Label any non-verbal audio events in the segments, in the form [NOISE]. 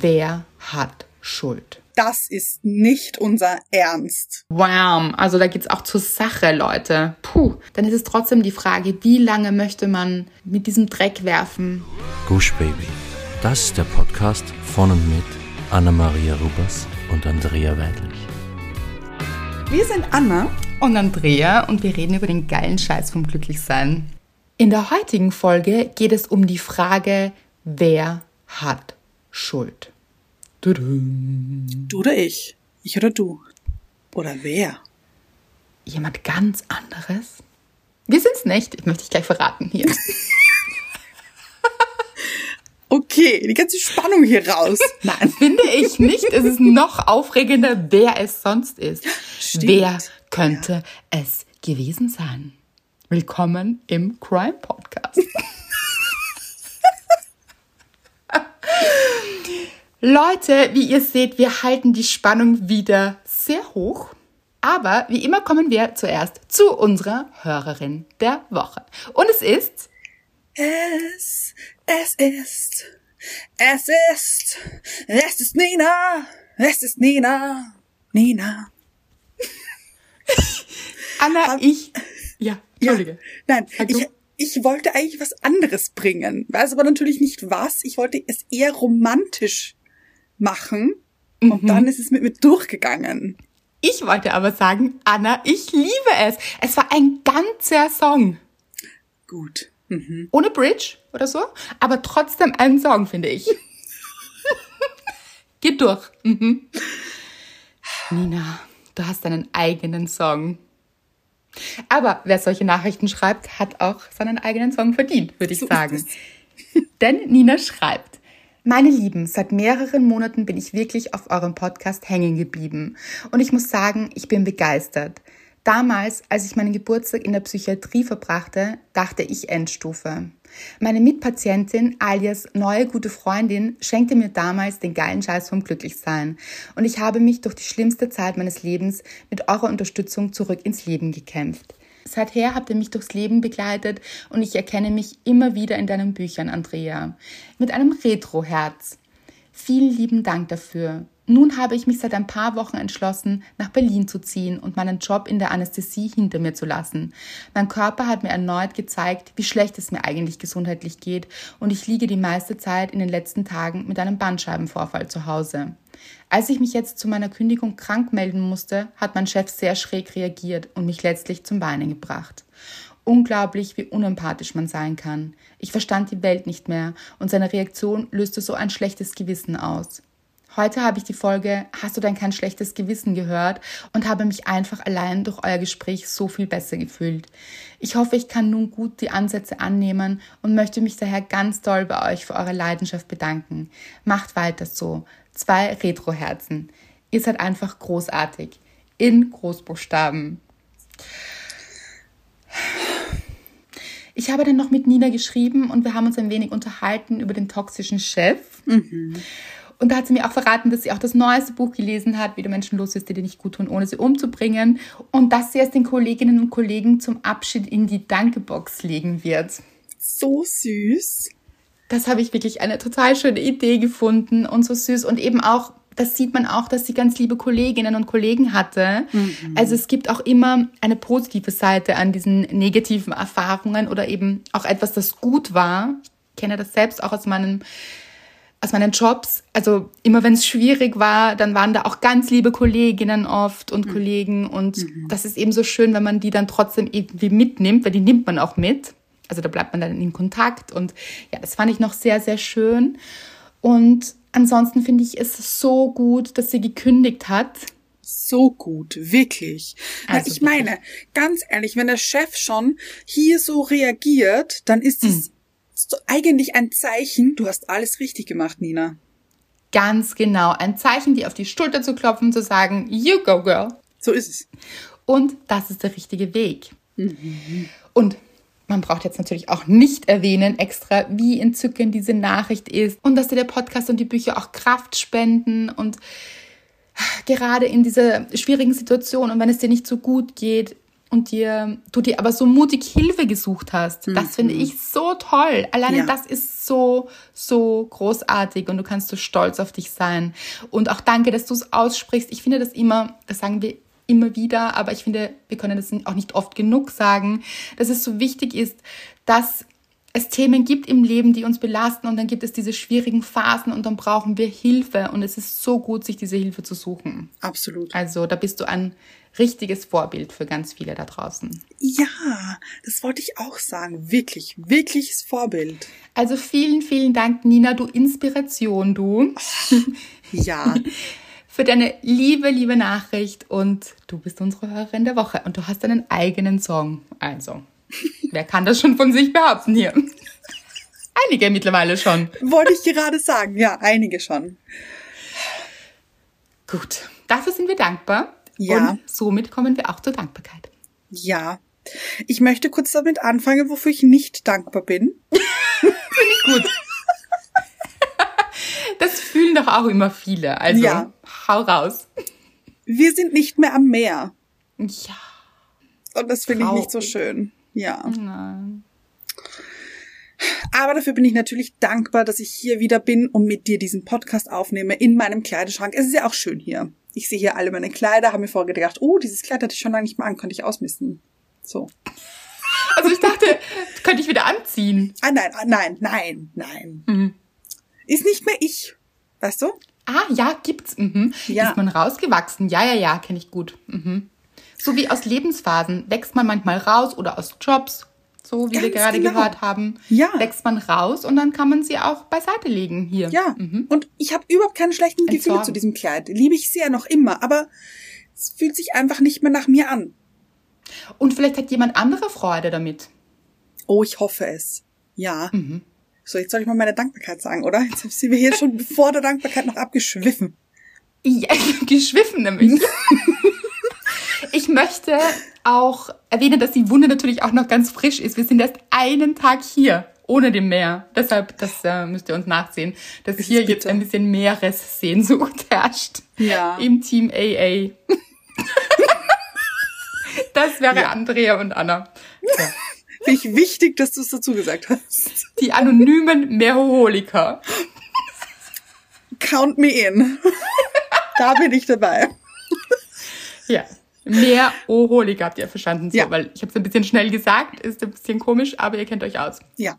wer hat Schuld? Das ist nicht unser Ernst. Wow, also da geht's auch zur Sache, Leute. Puh, dann ist es trotzdem die Frage, wie lange möchte man mit diesem Dreck werfen? Gush Baby. Das ist der Podcast von und mit Anna-Maria Rubers und Andrea Weidlich. Wir sind Anna und Andrea und wir reden über den geilen Scheiß vom Glücklichsein. In der heutigen Folge geht es um die Frage, wer hat Schuld? Du oder ich? Ich oder du? Oder wer? Jemand ganz anderes? Wir sind's nicht. Ich möchte dich gleich verraten hier. [LAUGHS] okay, die ganze Spannung hier raus. [LAUGHS] Nein, finde ich nicht. Es ist noch aufregender, wer es sonst ist. Stimmt. Wer könnte ja. es gewesen sein? Willkommen im Crime Podcast. Leute, wie ihr seht, wir halten die Spannung wieder sehr hoch. Aber wie immer kommen wir zuerst zu unserer Hörerin der Woche. Und es ist. Es, es ist. Es ist. Es ist Nina. Es ist Nina. Nina. Anna, ich. Ja, Entschuldige. Ja, nein, ich, ich wollte eigentlich was anderes bringen. Weiß aber natürlich nicht was. Ich wollte es eher romantisch machen. Mhm. Und dann ist es mit mir durchgegangen. Ich wollte aber sagen, Anna, ich liebe es. Es war ein ganzer Song. Gut. Mhm. Ohne Bridge oder so, aber trotzdem ein Song, finde ich. [LAUGHS] Geht durch. Mhm. Nina, du hast deinen eigenen Song. Aber wer solche Nachrichten schreibt, hat auch seinen eigenen Song verdient, würde ich so sagen. [LAUGHS] Denn Nina schreibt, meine Lieben, seit mehreren Monaten bin ich wirklich auf eurem Podcast hängen geblieben. Und ich muss sagen, ich bin begeistert. Damals, als ich meinen Geburtstag in der Psychiatrie verbrachte, dachte ich Endstufe. Meine Mitpatientin alias neue gute Freundin schenkte mir damals den geilen Scheiß vom Glücklichsein und ich habe mich durch die schlimmste Zeit meines Lebens mit eurer Unterstützung zurück ins Leben gekämpft. Seither habt ihr mich durchs Leben begleitet und ich erkenne mich immer wieder in deinen Büchern, Andrea. Mit einem Retro-Herz. Vielen lieben Dank dafür. Nun habe ich mich seit ein paar Wochen entschlossen, nach Berlin zu ziehen und meinen Job in der Anästhesie hinter mir zu lassen. Mein Körper hat mir erneut gezeigt, wie schlecht es mir eigentlich gesundheitlich geht und ich liege die meiste Zeit in den letzten Tagen mit einem Bandscheibenvorfall zu Hause. Als ich mich jetzt zu meiner Kündigung krank melden musste, hat mein Chef sehr schräg reagiert und mich letztlich zum Weinen gebracht. Unglaublich, wie unempathisch man sein kann. Ich verstand die Welt nicht mehr und seine Reaktion löste so ein schlechtes Gewissen aus. Heute habe ich die Folge Hast du denn kein schlechtes Gewissen gehört und habe mich einfach allein durch euer Gespräch so viel besser gefühlt. Ich hoffe, ich kann nun gut die Ansätze annehmen und möchte mich daher ganz doll bei euch für eure Leidenschaft bedanken. Macht weiter so zwei Retro-Herzen. Ihr seid einfach großartig. In Großbuchstaben. Ich habe dann noch mit Nina geschrieben und wir haben uns ein wenig unterhalten über den toxischen Chef. Mhm. Und da hat sie mir auch verraten, dass sie auch das neueste Buch gelesen hat, wie du Menschen los ist, die dir nicht gut tun, ohne sie umzubringen. Und dass sie es den Kolleginnen und Kollegen zum Abschied in die Dankebox legen wird. So süß das habe ich wirklich eine total schöne Idee gefunden und so süß und eben auch das sieht man auch, dass sie ganz liebe Kolleginnen und Kollegen hatte. Mhm. Also es gibt auch immer eine positive Seite an diesen negativen Erfahrungen oder eben auch etwas, das gut war. Ich kenne das selbst auch aus meinen aus meinen Jobs, also immer wenn es schwierig war, dann waren da auch ganz liebe Kolleginnen oft und mhm. Kollegen und mhm. das ist eben so schön, wenn man die dann trotzdem irgendwie mitnimmt, weil die nimmt man auch mit also da bleibt man dann in Kontakt und ja, das fand ich noch sehr, sehr schön. Und ansonsten finde ich es so gut, dass sie gekündigt hat. So gut, wirklich. Also ich wirklich. meine, ganz ehrlich, wenn der Chef schon hier so reagiert, dann ist es hm. eigentlich ein Zeichen, du hast alles richtig gemacht, Nina. Ganz genau, ein Zeichen, die auf die Schulter zu klopfen, zu sagen, you go, girl. So ist es. Und das ist der richtige Weg. Mhm. Und man braucht jetzt natürlich auch nicht erwähnen extra, wie entzückend diese Nachricht ist und dass dir der Podcast und die Bücher auch Kraft spenden und gerade in dieser schwierigen Situation und wenn es dir nicht so gut geht, und dir, du dir aber so mutig Hilfe gesucht hast. Das finde Mhm. ich so toll. Alleine Ja. das ist so, so großartig und du kannst so stolz auf dich sein. Und auch danke, dass du es aussprichst. Ich finde das immer, das sagen wir immer wieder, aber ich finde, wir können das auch nicht oft genug sagen, dass es so wichtig ist, dass es Themen gibt im Leben, die uns belasten und dann gibt es diese schwierigen Phasen und dann brauchen wir Hilfe und es ist so gut, sich diese Hilfe zu suchen. Absolut. Also da bist du ein richtiges Vorbild für ganz viele da draußen. Ja, das wollte ich auch sagen. Wirklich, wirkliches Vorbild. Also vielen, vielen Dank, Nina, du Inspiration, du, Ja, [LAUGHS] für deine liebe, liebe Nachricht und du bist unsere Hörerin der Woche und du hast deinen eigenen Song. Also, wer kann das schon von sich behaupten hier? Einige mittlerweile schon. wollte ich gerade sagen. Ja, einige schon. Gut, dafür sind wir dankbar. Ja. Und somit kommen wir auch zur Dankbarkeit. Ja. Ich möchte kurz damit anfangen, wofür ich nicht dankbar bin. [LAUGHS] Gut. Das fühlen doch auch immer viele. Also, Ja. hau raus. Wir sind nicht mehr am Meer. Ja. Und das finde ich nicht so schön. Ja. Nein. Aber dafür bin ich natürlich dankbar, dass ich hier wieder bin und mit dir diesen Podcast aufnehme in meinem Kleiderschrank. Es ist ja auch schön hier. Ich sehe hier alle meine Kleider, habe mir vorher gedacht, oh, dieses Kleid hatte ich schon lange nicht mehr an, könnte ich ausmisten. So. Also ich dachte, [LAUGHS] könnte ich wieder anziehen. Ah, nein, ah, nein, nein, nein. Mhm. Ist nicht mehr ich. Weißt du? Ah, ja, gibt's. Mhm. Ja. Ist man rausgewachsen? Ja, ja, ja, kenne ich gut. Mhm. So wie aus Lebensphasen wächst man manchmal raus oder aus Jobs, so wie wir Ganz gerade genau. gehört haben. Ja. Wächst man raus und dann kann man sie auch beiseite legen hier. Ja. Mhm. Und ich habe überhaupt keine schlechten Gefühle Entsorgen. zu diesem Kleid. Liebe ich sehr noch immer, aber es fühlt sich einfach nicht mehr nach mir an. Und vielleicht hat jemand andere Freude damit. Oh, ich hoffe es. Ja. Mhm. So, jetzt soll ich mal meine Dankbarkeit sagen, oder? Jetzt sind wir hier schon [LAUGHS] vor der Dankbarkeit noch abgeschwiffen. Ja, [LAUGHS] geschwiffen nämlich. [LAUGHS] Ich möchte auch erwähnen, dass die Wunde natürlich auch noch ganz frisch ist. Wir sind erst einen Tag hier, ohne dem Meer. Deshalb, das äh, müsst ihr uns nachsehen, dass Das hier jetzt ein bisschen Meeressehnsucht herrscht. Ja. Im Team AA. [LAUGHS] Das wäre Ja. Andrea und Anna. Ja. Finde ich wichtig, dass du es dazu gesagt hast. Die anonymen Meroholiker. Count me in. da bin ich dabei. Ja. Meroholiker habt ihr verstanden, so, Ja. weil ich habe es ein bisschen schnell gesagt, ist ein bisschen komisch, aber ihr kennt euch aus. Ja.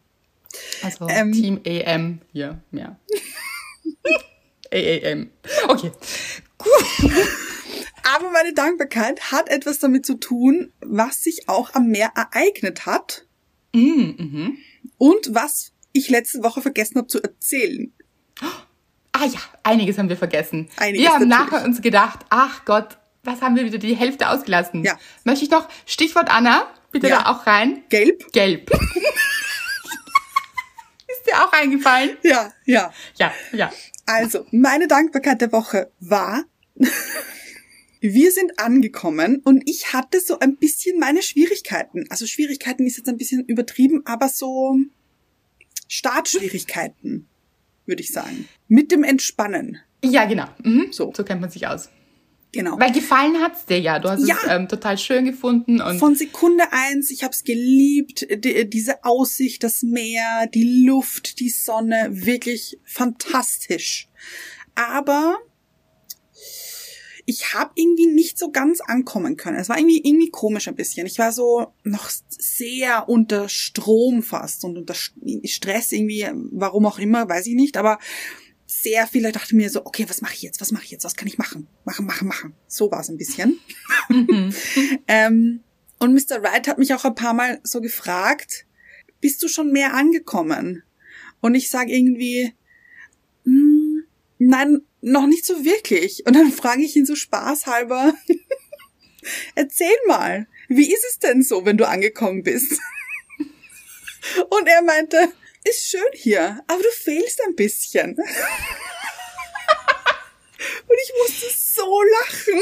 Also Ähm. Team AM hier, ja. [LAUGHS] AAM. Okay. [LAUGHS] Aber meine Dankbarkeit hat etwas damit zu tun, was sich auch am Meer ereignet hat Mm, mhm. und was ich letzte Woche vergessen habe zu erzählen. Ah ja, einiges haben wir vergessen. Einiges wir haben natürlich. nachher uns gedacht, ach Gott, was haben wir wieder die Hälfte ausgelassen? Ja. Möchte ich noch, Stichwort Anna, bitte Ja. da auch rein. Gelb? Gelb. [LAUGHS] Ist dir auch eingefallen? Ja, ja. Ja, ja. Also, meine Dankbarkeit der Woche war, [LAUGHS] wir sind angekommen und ich hatte so ein bisschen meine Schwierigkeiten. Also Schwierigkeiten ist jetzt ein bisschen übertrieben, aber so Startschwierigkeiten, würde ich sagen. Mit dem Entspannen. Ja, genau. Mhm. So. so kennt man sich aus. Genau. Weil gefallen hat's dir ja. Du hast Ja. es ähm, total schön gefunden und Von Sekunde eins, ich habe es geliebt, die, diese Aussicht, das Meer, die Luft, die Sonne, wirklich fantastisch. Aber ich habe irgendwie nicht so ganz ankommen können. Es war irgendwie irgendwie komisch ein bisschen. Ich war so noch sehr unter Strom fast und unter Stress irgendwie, warum auch immer, weiß ich nicht, aber sehr viel, ich dachte mir so, okay, was mache ich jetzt? Was mache ich jetzt? Was kann ich machen? Machen, machen, machen. So war es ein bisschen. [LAUGHS] ähm, und Mr. Wright hat mich auch ein paar Mal so gefragt, bist du schon mehr angekommen? Und ich sage irgendwie, "Hm, nein, noch nicht so wirklich. Und dann frage ich ihn so spaßhalber, [LAUGHS] erzähl mal, wie ist es denn so, wenn du angekommen bist? [LAUGHS] Und er meinte, ist schön hier, aber du fehlst ein bisschen. [LAUGHS] Und ich musste so lachen.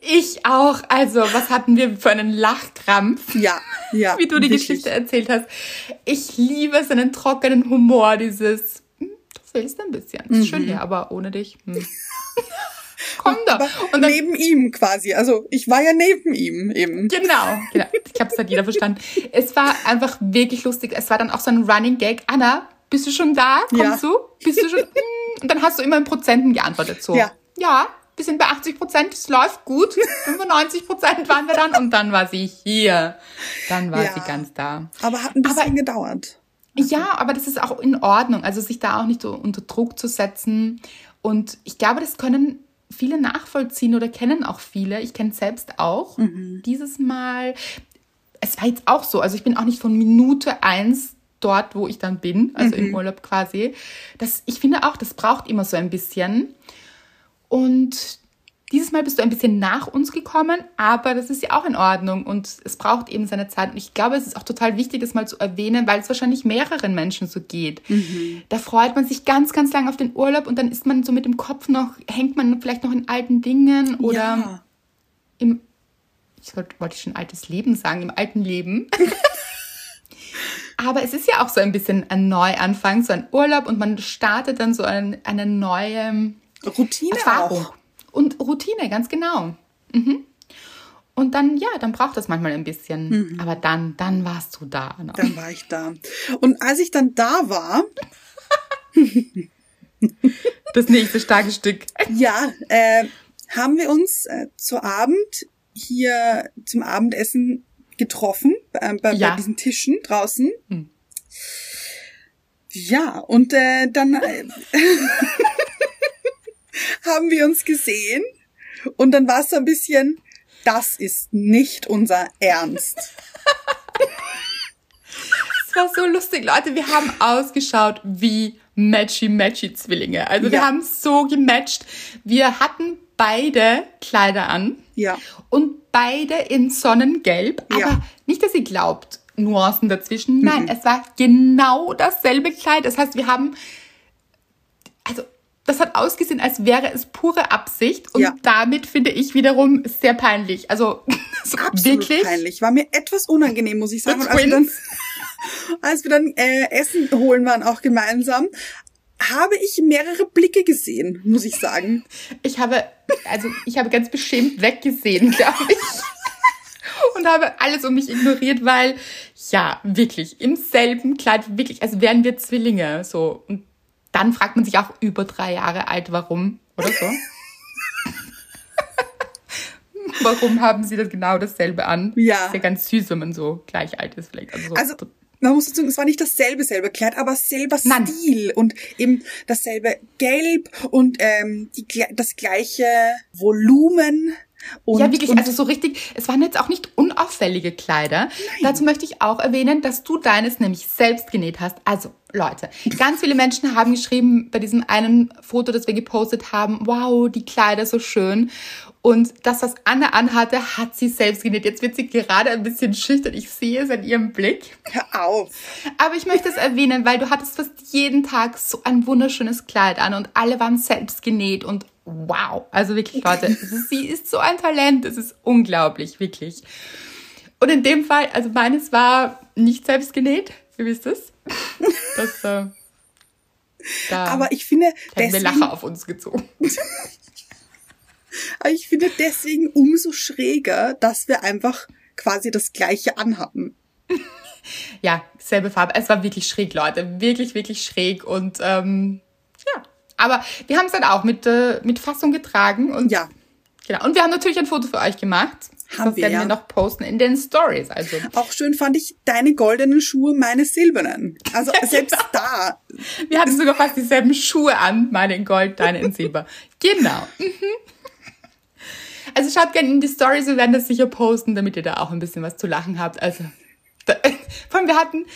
ich auch. Also, was hatten wir für einen Lachkrampf? Ja, ja. wie du die wirklich. Geschichte erzählt hast. Ich liebe seinen trockenen Humor, dieses, hm, du fehlst ein bisschen. Ist schön hier, aber ohne dich. Hm. [LAUGHS] [LAUGHS] komm da. Und dann, neben ihm quasi. Also ich war ja neben ihm eben. Genau, genau. Ich glaube, das hat jeder verstanden. Es war einfach wirklich lustig. Es war dann auch so ein Running Gag. Anna, bist du schon da? Kommst ja. du? Bist du schon? [LAUGHS] Hm. Und dann hast du immer in Prozenten geantwortet. So. Ja. Ja, wir sind bei 80 Prozent, es läuft gut. 95 Prozent waren wir dann und dann war sie hier. Dann war ja, sie ganz da. Aber hat ein bisschen aber, gedauert. Ja, aber das ist auch in Ordnung. Also sich da auch nicht so unter Druck zu setzen. Und ich glaube, das können viele nachvollziehen oder kennen auch viele. Ich kenne es selbst auch. Mhm. Dieses Mal, es war jetzt auch so. Also ich bin auch nicht von Minute eins dort, wo ich dann bin, also mhm. im Urlaub quasi. Das, ich finde auch, das braucht immer so ein bisschen. Und dieses Mal bist du ein bisschen nach uns gekommen, aber das ist ja auch in Ordnung und es braucht eben seine Zeit. Und ich glaube, es ist auch total wichtig, das mal zu erwähnen, weil es wahrscheinlich mehreren Menschen so geht. Mhm. Da freut man sich ganz, ganz lang auf den Urlaub und dann ist man so mit dem Kopf noch, hängt man vielleicht noch in alten Dingen oder ja. im, ich wollte, wollte schon altes Leben sagen, im alten Leben. [LAUGHS] Aber es ist ja auch so ein bisschen ein Neuanfang, so ein Urlaub und man startet dann so ein, eine neue Routine Erfahrung. auch. Und Routine, ganz genau. Mhm. Und dann, ja, dann braucht das manchmal ein bisschen. Mhm. Aber dann, dann warst du da. Ne? Dann war ich da. Und als ich dann da war. [LAUGHS] das nächste starke Stück. Ja, äh, haben wir uns äh, zu Abend hier zum Abendessen getroffen, äh, bei, ja. bei diesen Tischen draußen. Mhm. Ja, und äh, dann. Äh, [LAUGHS] haben wir uns gesehen und dann war es so ein bisschen, das ist nicht unser Ernst. Es war so lustig, Leute. Wir haben ausgeschaut wie Matchy-Matchy-Zwillinge. Also ja. wir haben so gematcht. Wir hatten beide Kleider an. Ja. Und beide in Sonnengelb. Aber ja. nicht, dass ihr glaubt, Nuancen dazwischen. Nein, mhm. es war genau dasselbe Kleid. Das heißt, wir haben, das hat ausgesehen, als wäre es pure Absicht und ja. damit finde ich wiederum sehr peinlich. Also [LAUGHS] so Absolut wirklich peinlich. War mir etwas unangenehm, muss ich sagen. als wir dann, [LAUGHS] als wir dann äh, Essen holen waren, auch gemeinsam, habe ich mehrere Blicke gesehen, muss ich sagen. Ich habe, also ich habe ganz beschämt weggesehen, [LAUGHS] glaube ich. und habe alles um mich ignoriert, weil ja, wirklich im selben Kleid, wirklich, als wären wir Zwillinge, so und dann fragt man sich auch über drei Jahre alt, warum oder so. [LAUGHS] warum haben sie das genau dasselbe an? Ja. Ist ja ganz süß, wenn man so gleich alt ist vielleicht. Also, so also man muss sagen, es war nicht dasselbe selbe Kleid, aber selber Nein. Stil und eben dasselbe Gelb und ähm, die, das gleiche Volumen und, ja, wirklich, also so richtig, es waren jetzt auch nicht unauffällige Kleider. Nein. Dazu möchte ich auch erwähnen, dass du deines nämlich selbst genäht hast. Also, Leute, ganz viele Menschen haben geschrieben bei diesem einen Foto, das wir gepostet haben, wow, die Kleider so schön. Und das, was Anne anhatte, hat sie selbst genäht. Jetzt wird sie gerade ein bisschen schüchtern. Ich sehe es an ihrem Blick. Hör auf. Aber ich möchte es erwähnen, weil du hattest fast jeden Tag so ein wunderschönes Kleid an und alle waren selbst genäht und wow. Also wirklich, Leute, [LAUGHS] sie ist so ein Talent. Es ist unglaublich, wirklich. Und in dem Fall, also meines war nicht selbst genäht. Ihr wisst es. Das, äh, da Aber ich finde, hätten wir Lacher auf uns gezogen. [LAUGHS] Aber ich finde deswegen umso schräger, dass wir einfach quasi das gleiche anhatten. Ja, selbe Farbe. Es war wirklich schräg, Leute. Wirklich, wirklich schräg. Und ähm, aber wir haben es dann auch mit, äh, mit Fassung getragen. Und, ja. Genau. Und wir haben natürlich ein Foto für euch gemacht. Haben das wir, werden ja. wir noch posten in den Stories. Also auch schön fand ich deine goldenen Schuhe, meine silbernen. Also ja, [LAUGHS] selbst genau. da. Wir hatten sogar fast dieselben Schuhe an, meine in Gold, deine in Silber. genau. Mhm. Also schaut gerne in die Stories, wir werden das sicher posten, damit ihr da auch ein bisschen was zu lachen habt. Also da, [LAUGHS] vor allem wir hatten,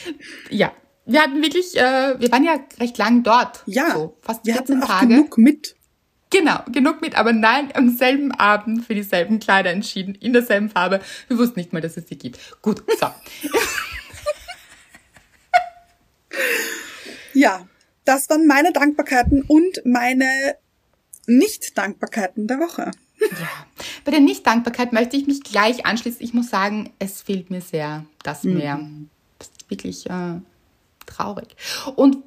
ja, wir hatten wirklich, äh, wir waren ja recht lang dort. Ja, so, fast wir hatten auch Tage. genug mit. Genau, genug mit, aber nein, am selben Abend für dieselben Kleider entschieden, in derselben Farbe. Wir wussten nicht mal, dass es sie gibt. Gut, so. [LAUGHS] ja, das waren meine Dankbarkeiten und meine Nicht-Dankbarkeiten der Woche. Ja, bei der Nicht-Dankbarkeit möchte ich mich gleich anschließen. Ich muss sagen, es fehlt mir sehr das mhm. Meer. Ist wirklich äh, traurig. Und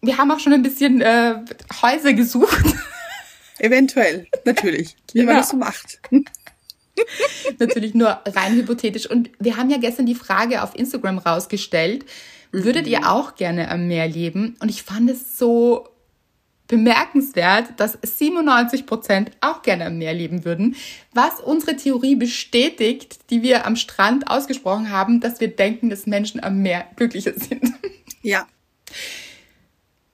wir haben auch schon ein bisschen äh, Häuser gesucht. [LAUGHS] Eventuell, natürlich. Wie genau. man das so macht. [LAUGHS] natürlich nur rein hypothetisch. Und wir haben ja gestern die Frage auf Instagram rausgestellt, würdet ihr auch gerne am Meer leben? Und ich fand es so bemerkenswert, dass 97 Prozent auch gerne am Meer leben würden, was unsere Theorie bestätigt, die wir am Strand ausgesprochen haben, dass wir denken, dass Menschen am Meer glücklicher sind. Ja.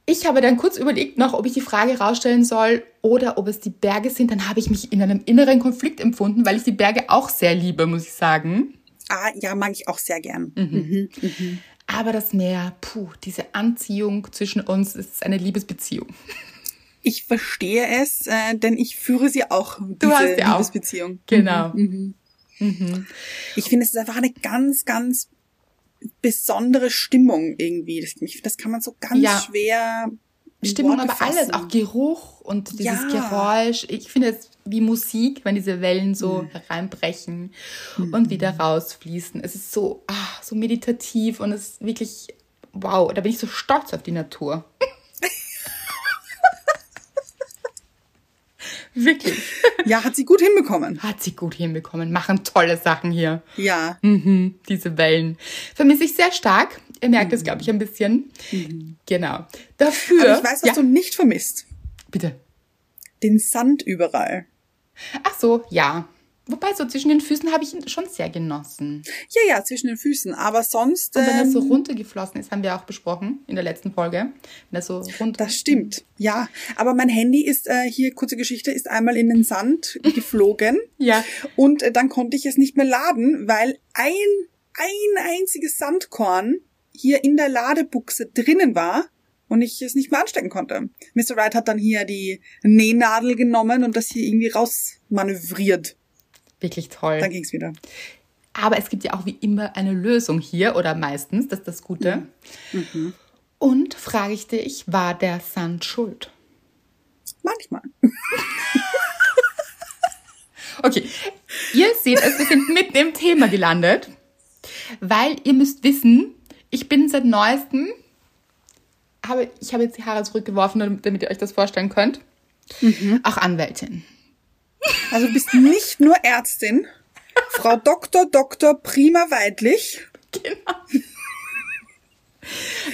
Ich habe dann kurz überlegt noch, ob ich die Frage rausstellen soll oder ob es die Berge sind. Dann habe ich mich in einem inneren Konflikt empfunden, weil ich die Berge auch sehr liebe, muss ich sagen. Ah, ja, mag ich auch sehr gern. Mhm. Mhm, mhm. Aber das Meer, puh, diese Anziehung zwischen uns ist eine Liebesbeziehung. Ich verstehe es, äh, denn ich führe sie auch, du hast ja Liebesbeziehung. Auch. Genau. Mhm. Mhm. mhm. Ich finde, es ist einfach eine ganz, ganz besondere Stimmung irgendwie. Das, das kann man so ganz ja. schwer Stimmung, aber fassen. alles, auch Geruch und dieses ja. Geräusch. Ich finde es wie Musik, wenn diese Wellen so mhm. hereinbrechen mhm. und wieder rausfließen. Es ist so, ah, so meditativ und es ist wirklich, wow, da bin ich so stolz auf die Natur. [LAUGHS] Wirklich. Ja, hat sie gut hinbekommen. Hat sie gut hinbekommen. Machen tolle Sachen hier. Ja. Mhm, diese Wellen. Vermisse ich sehr stark. Ihr merkt es, mhm. glaube ich, ein bisschen. Mhm. Genau. Dafür. Aber ich weiß, was ja. du nicht vermisst. Bitte. Den Sand überall. Ach so, ja. Wobei, so zwischen den Füßen habe ich ihn schon sehr genossen. Ja, ja, zwischen den Füßen. Aber sonst. Und wenn er so ähm, runtergeflossen ist, haben wir auch besprochen in der letzten Folge. Wenn er so runter. Das stimmt. Ja. Aber mein Handy ist, äh, hier, kurze Geschichte, ist einmal in den Sand [LAUGHS] geflogen. ja. Und äh, dann konnte ich es nicht mehr laden, weil ein, ein einziges Sandkorn hier in der Ladebuchse drinnen war und ich es nicht mehr anstecken konnte. Mr. Wright hat dann hier die Nähnadel genommen und das hier irgendwie rausmanövriert. Wirklich toll. Dann ging's wieder. Aber es gibt ja auch wie immer eine Lösung hier oder meistens, das ist das Gute. Mhm. Mhm. Und frage ich dich, war der Sand schuld? Manchmal. [LAUGHS] okay, ihr seht es, wir sind mitten im Thema gelandet, weil ihr müsst wissen, ich bin seit neuestem, habe, ich habe jetzt die Haare zurückgeworfen, damit ihr euch das vorstellen könnt, mhm. auch Anwältin. Also du bist nicht nur Ärztin, Frau Dr. Dr. Prima Weidlich. Genau.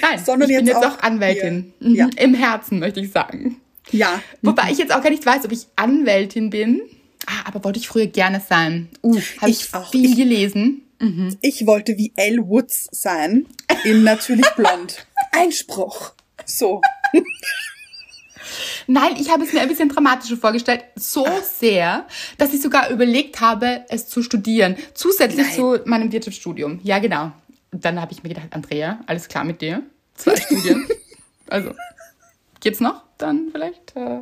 Nein, sondern ich bin jetzt, auch, auch Anwältin. Mhm. Ja. Im Herzen, möchte ich sagen. Ja. Wobei ich jetzt auch gar nicht weiß, ob ich Anwältin bin. Ah, aber wollte ich früher gerne sein. Uh, habe ich, ich, auch. viel ich, gelesen. Mhm. Ich wollte wie Elle Woods sein, in Natürlich Blond. Einspruch. So. Nein, ich habe es mir ein bisschen dramatischer vorgestellt. So sehr, dass ich sogar überlegt habe, es zu studieren. Zusätzlich Nein. zu meinem Wirtschaftsstudium. Ja, genau. Und dann habe ich mir gedacht, Andrea, alles klar mit dir? Zwei [LAUGHS] Studien. Also, geht's noch? Dann vielleicht? Äh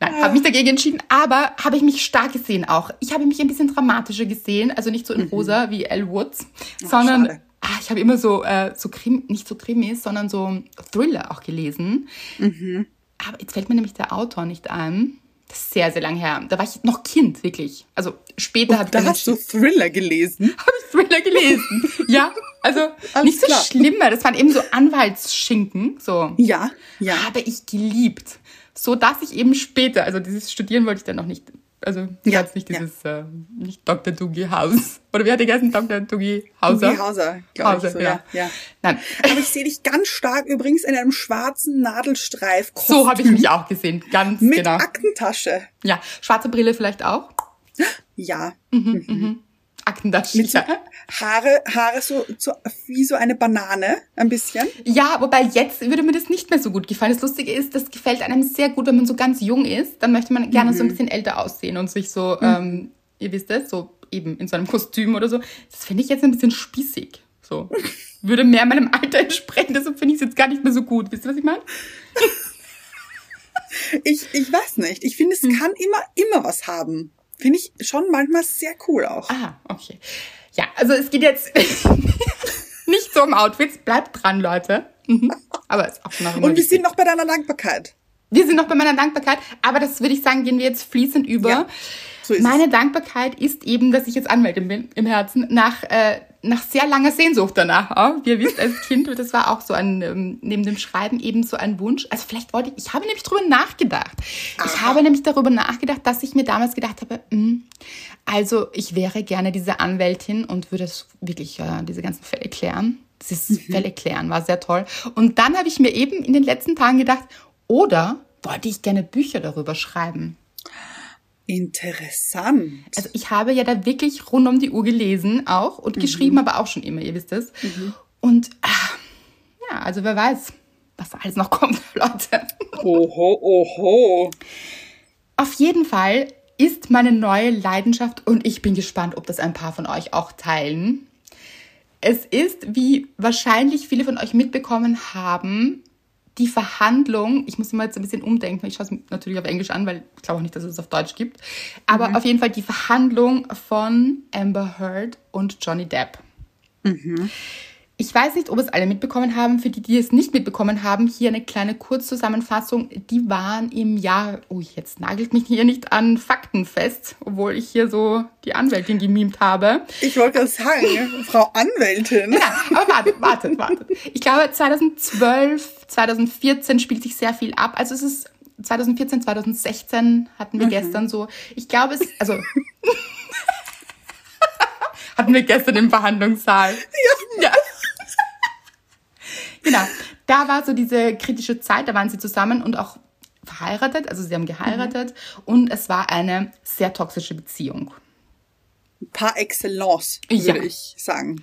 Nein, habe mich dagegen entschieden, aber habe ich mich stark gesehen auch. Ich habe mich ein bisschen dramatischer gesehen, also nicht so in mhm. rosa wie Elle Woods, Ach, sondern ah, ich habe immer so, äh, so Krim, nicht so Krimis, sondern so Thriller auch gelesen. Mhm. Aber jetzt fällt mir nämlich der Autor nicht ein. Das ist sehr, sehr lang her. Da war ich noch Kind, wirklich. Also später habe ich Da hast du Thriller gelesen? [LAUGHS] Habe ich Thriller gelesen. ja, also Alles nicht so klar. schlimmer. Das waren eben so Anwaltsschinken. So. Ja, ja. Habe ich geliebt. So dass ich eben später, also dieses Studieren wollte ich dann noch nicht also ja, jetzt nicht dieses, ja. äh, nicht Dr. Dougie House. Oder wie hat der geheißen? Dr. Dougie Hauser? Dougie Hauser, glaube ich. So, ja. ja. Nein. Aber ich sehe dich ganz stark übrigens in einem schwarzen Nadelstreif. -Kostüm. So habe ich mich auch gesehen, ganz Mit genau. Mit Aktentasche. Ja, schwarze Brille vielleicht auch? Ja. Mhm, mhm. Aktentasche. Mit so Haare, Haare so, so wie so eine Banane, ein bisschen. Ja, wobei jetzt würde mir das nicht mehr so gut gefallen. Das Lustige ist, das gefällt einem sehr gut, wenn man so ganz jung ist. Dann möchte man gerne mhm. so ein mhm. bisschen älter aussehen und sich so, mhm. ähm, ihr wisst es, so eben in so einem Kostüm oder so. Das finde ich jetzt ein bisschen spießig. So. [LAUGHS] Würde mehr meinem Alter entsprechen, deshalb finde ich es jetzt gar nicht mehr so gut. Wisst ihr, was ich meine? ich, ich weiß nicht. Ich finde, es hm. kann immer, immer was haben. Finde ich schon manchmal sehr cool auch. Ah, okay. Ja, also es geht jetzt [LAUGHS] nicht so um Outfits. Bleibt dran, Leute. Mhm. Aber ist auch noch Und wir sind noch bei deiner Dankbarkeit. Wir sind noch bei meiner Dankbarkeit, aber das würde ich sagen, gehen wir jetzt fließend über. Ja, so Meine es. Dankbarkeit ist eben, dass ich jetzt Anwältin bin im Herzen, nach äh, nach sehr langer Sehnsucht danach. Auch. Wie ihr wisst, als Kind, das war auch so ein, ähm, neben dem Schreiben eben so ein Wunsch. Also vielleicht wollte ich, ich habe nämlich darüber nachgedacht. Aha. Ich habe nämlich darüber nachgedacht, dass ich mir damals gedacht habe, mh, hm, also ich wäre gerne diese Anwältin und würde wirklich äh, diese ganzen Fälle klären. Dieses mhm. Fälle klären war sehr toll. Und dann habe ich mir eben in den letzten Tagen gedacht, oder wollte ich gerne Bücher darüber schreiben. Interessant. Also ich habe ja da wirklich rund um die Uhr gelesen auch und mhm. geschrieben aber auch schon immer, ihr wisst es. Mhm. Und ach, ja, also wer weiß, was da alles noch [LAUGHS] kommt, Leute. Oho, oho. Auf jeden Fall ist meine neue Leidenschaft und ich bin gespannt, ob das ein paar von euch auch teilen. Es ist, wie wahrscheinlich viele von euch mitbekommen haben, die Verhandlung, ich muss immer jetzt ein bisschen umdenken, ich schaue es natürlich auf Englisch an, weil ich glaube auch nicht, dass es auf Deutsch gibt, aber mhm. auf jeden Fall die Verhandlung von Amber Heard und Johnny Depp. Mhm. Ich weiß nicht, ob es alle mitbekommen haben. Für die, die es nicht mitbekommen haben, hier eine kleine Kurzzusammenfassung. Die waren im Jahr, oh, jetzt nagelt mich hier nicht an Fakten fest, obwohl ich hier so die Anwältin gemimt habe. Ich wollte das sagen, [LAUGHS] Frau Anwältin. Ja, aber wartet, wartet, wartet. Ich glaube, 2012, 2014 spielt sich sehr viel ab. Also es ist 2014, 2016 hatten wir mhm. gestern so. Ich glaube, es, also. [LAUGHS] hatten wir gestern im Verhandlungssaal. Ja. ja. Genau. Da war so diese kritische Zeit, da waren sie zusammen und auch verheiratet, also sie haben geheiratet mhm. und es war eine sehr toxische Beziehung. Par excellence, würde ja. ich sagen.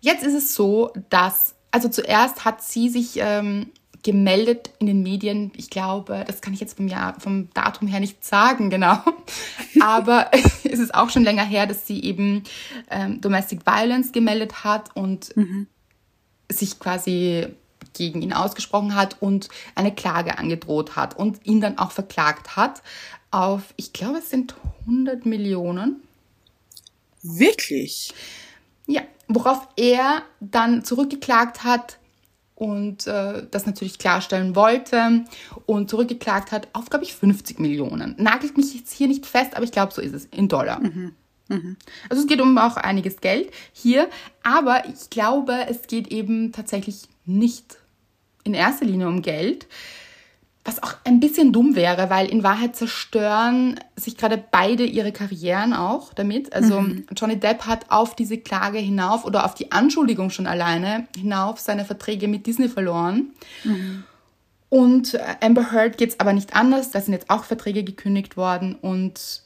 Jetzt ist es so, dass, also zuerst hat sie sich ähm, gemeldet in den Medien. Ich glaube, das kann ich jetzt vom Jahr, vom Datum her nicht sagen, genau. [LAUGHS] Aber [LAUGHS] es ist auch schon länger her, dass sie eben ähm, Domestic Violence gemeldet hat und mhm sich quasi gegen ihn ausgesprochen hat und eine Klage angedroht hat und ihn dann auch verklagt hat auf, ich glaube, es sind 100 Millionen. Wirklich? Ja, worauf er dann zurückgeklagt hat und äh, das natürlich klarstellen wollte und zurückgeklagt hat auf, glaube ich, 50 Millionen. Nagelt mich jetzt hier nicht fest, aber ich glaube, so ist es in Dollar. Mhm. Mhm. Also es geht um auch einiges Geld hier, aber ich glaube, es geht eben tatsächlich nicht in erster Linie um Geld, was auch ein bisschen dumm wäre, weil in Wahrheit zerstören sich gerade beide ihre Karrieren auch damit. Also mhm. Johnny Depp hat auf diese Klage hinauf oder auf die Anschuldigung schon alleine hinauf seine Verträge mit Disney verloren. Mhm. Und Amber Heard geht es aber nicht anders. Da sind jetzt auch Verträge gekündigt worden und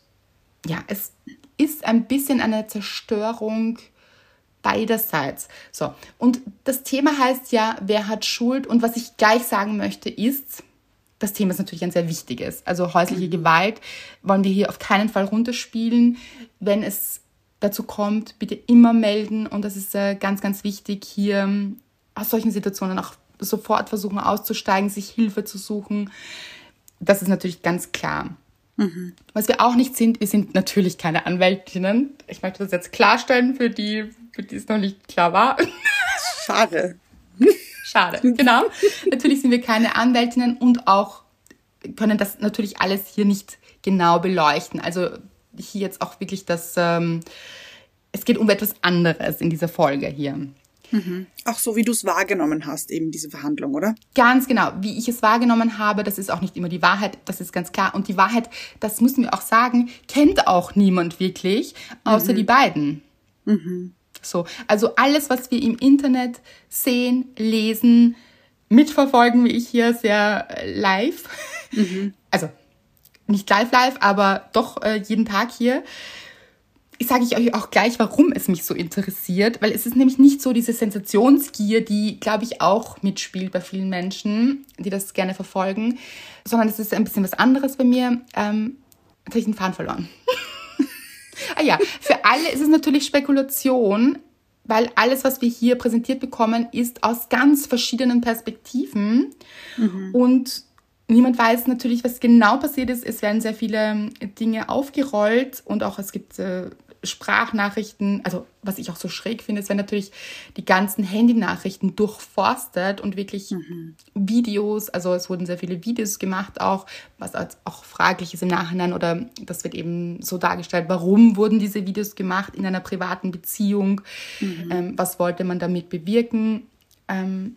ja, es ist ein bisschen eine Zerstörung beiderseits. So, und das Thema heißt ja, wer hat Schuld? Und was ich gleich sagen möchte, ist, das Thema ist natürlich ein sehr wichtiges. Also häusliche Gewalt wollen wir hier auf keinen Fall runterspielen. Wenn es dazu kommt, bitte immer melden. Und das ist äh, ganz, ganz wichtig, hier ähm, aus solchen Situationen auch sofort versuchen auszusteigen, sich Hilfe zu suchen. Das ist natürlich ganz klar. Mhm. Was wir auch nicht sind, wir sind natürlich keine Anwältinnen. Ich möchte das jetzt klarstellen für die, für die es noch nicht klar war. [LAUGHS] Schade. Schade, genau. natürlich sind wir keine Anwältinnen und auch können das natürlich alles hier nicht genau beleuchten. Also hier jetzt auch wirklich das, ähm, es geht um etwas anderes in dieser Folge hier. Mhm. Auch so, wie du es wahrgenommen hast, eben diese Verhandlung, oder? Ganz genau. Wie ich es wahrgenommen habe, das ist auch nicht immer die Wahrheit, das ist ganz klar. Und die Wahrheit, das müssen wir auch sagen, kennt auch niemand wirklich, außer mhm. die beiden. Mhm. So, also alles, was wir im Internet sehen, lesen, mitverfolgen, wie ich hier sehr äh, live. Mhm. [LAUGHS] Also nicht live live, aber doch äh, jeden Tag hier sage ich euch auch gleich, warum es mich so interessiert, weil es ist nämlich nicht so diese Sensationsgier, die, glaube ich, auch mitspielt bei vielen Menschen, die das gerne verfolgen, sondern es ist ein bisschen was anderes bei mir. Ähm, jetzt habe ich den Faden verloren. [LAUGHS] ah ja, für alle ist es natürlich Spekulation, weil alles, was wir hier präsentiert bekommen, ist aus ganz verschiedenen Perspektiven mhm. und Niemand weiß natürlich, was genau passiert ist. Es werden sehr viele Dinge aufgerollt und auch es gibt äh, Sprachnachrichten, also was ich auch so schräg finde, ist, wenn natürlich die ganzen Handynachrichten durchforstet und wirklich mhm. Videos, also es wurden sehr viele Videos gemacht auch, was auch fraglich ist im Nachhinein oder das wird eben so dargestellt, warum wurden diese Videos gemacht in einer privaten Beziehung, mhm. ähm, was wollte man damit bewirken. Ähm,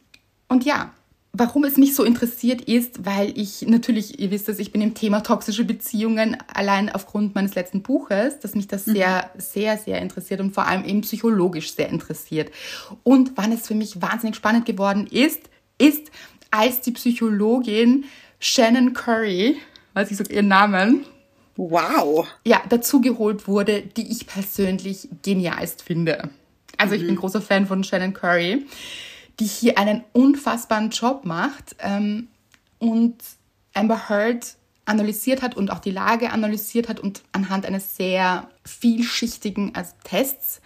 und ja, Warum es mich so interessiert ist, weil ich natürlich, ihr wisst es, ich bin im Thema toxische Beziehungen allein aufgrund meines letzten Buches, dass mich das mhm. sehr, sehr, sehr interessiert und vor allem eben psychologisch sehr interessiert. Und wann es für mich wahnsinnig spannend geworden ist, ist, als die Psychologin Shannon Curry, weiß ich so ihren Namen, Wow. Ja, dazugeholt wurde, die ich persönlich genialst finde. Also ich bin mhm. großer Fan von Shannon Curry die hier einen unfassbaren Job macht ähm, und Amber Heard analysiert hat und auch die Lage analysiert hat und anhand eines sehr vielschichtigen also Tests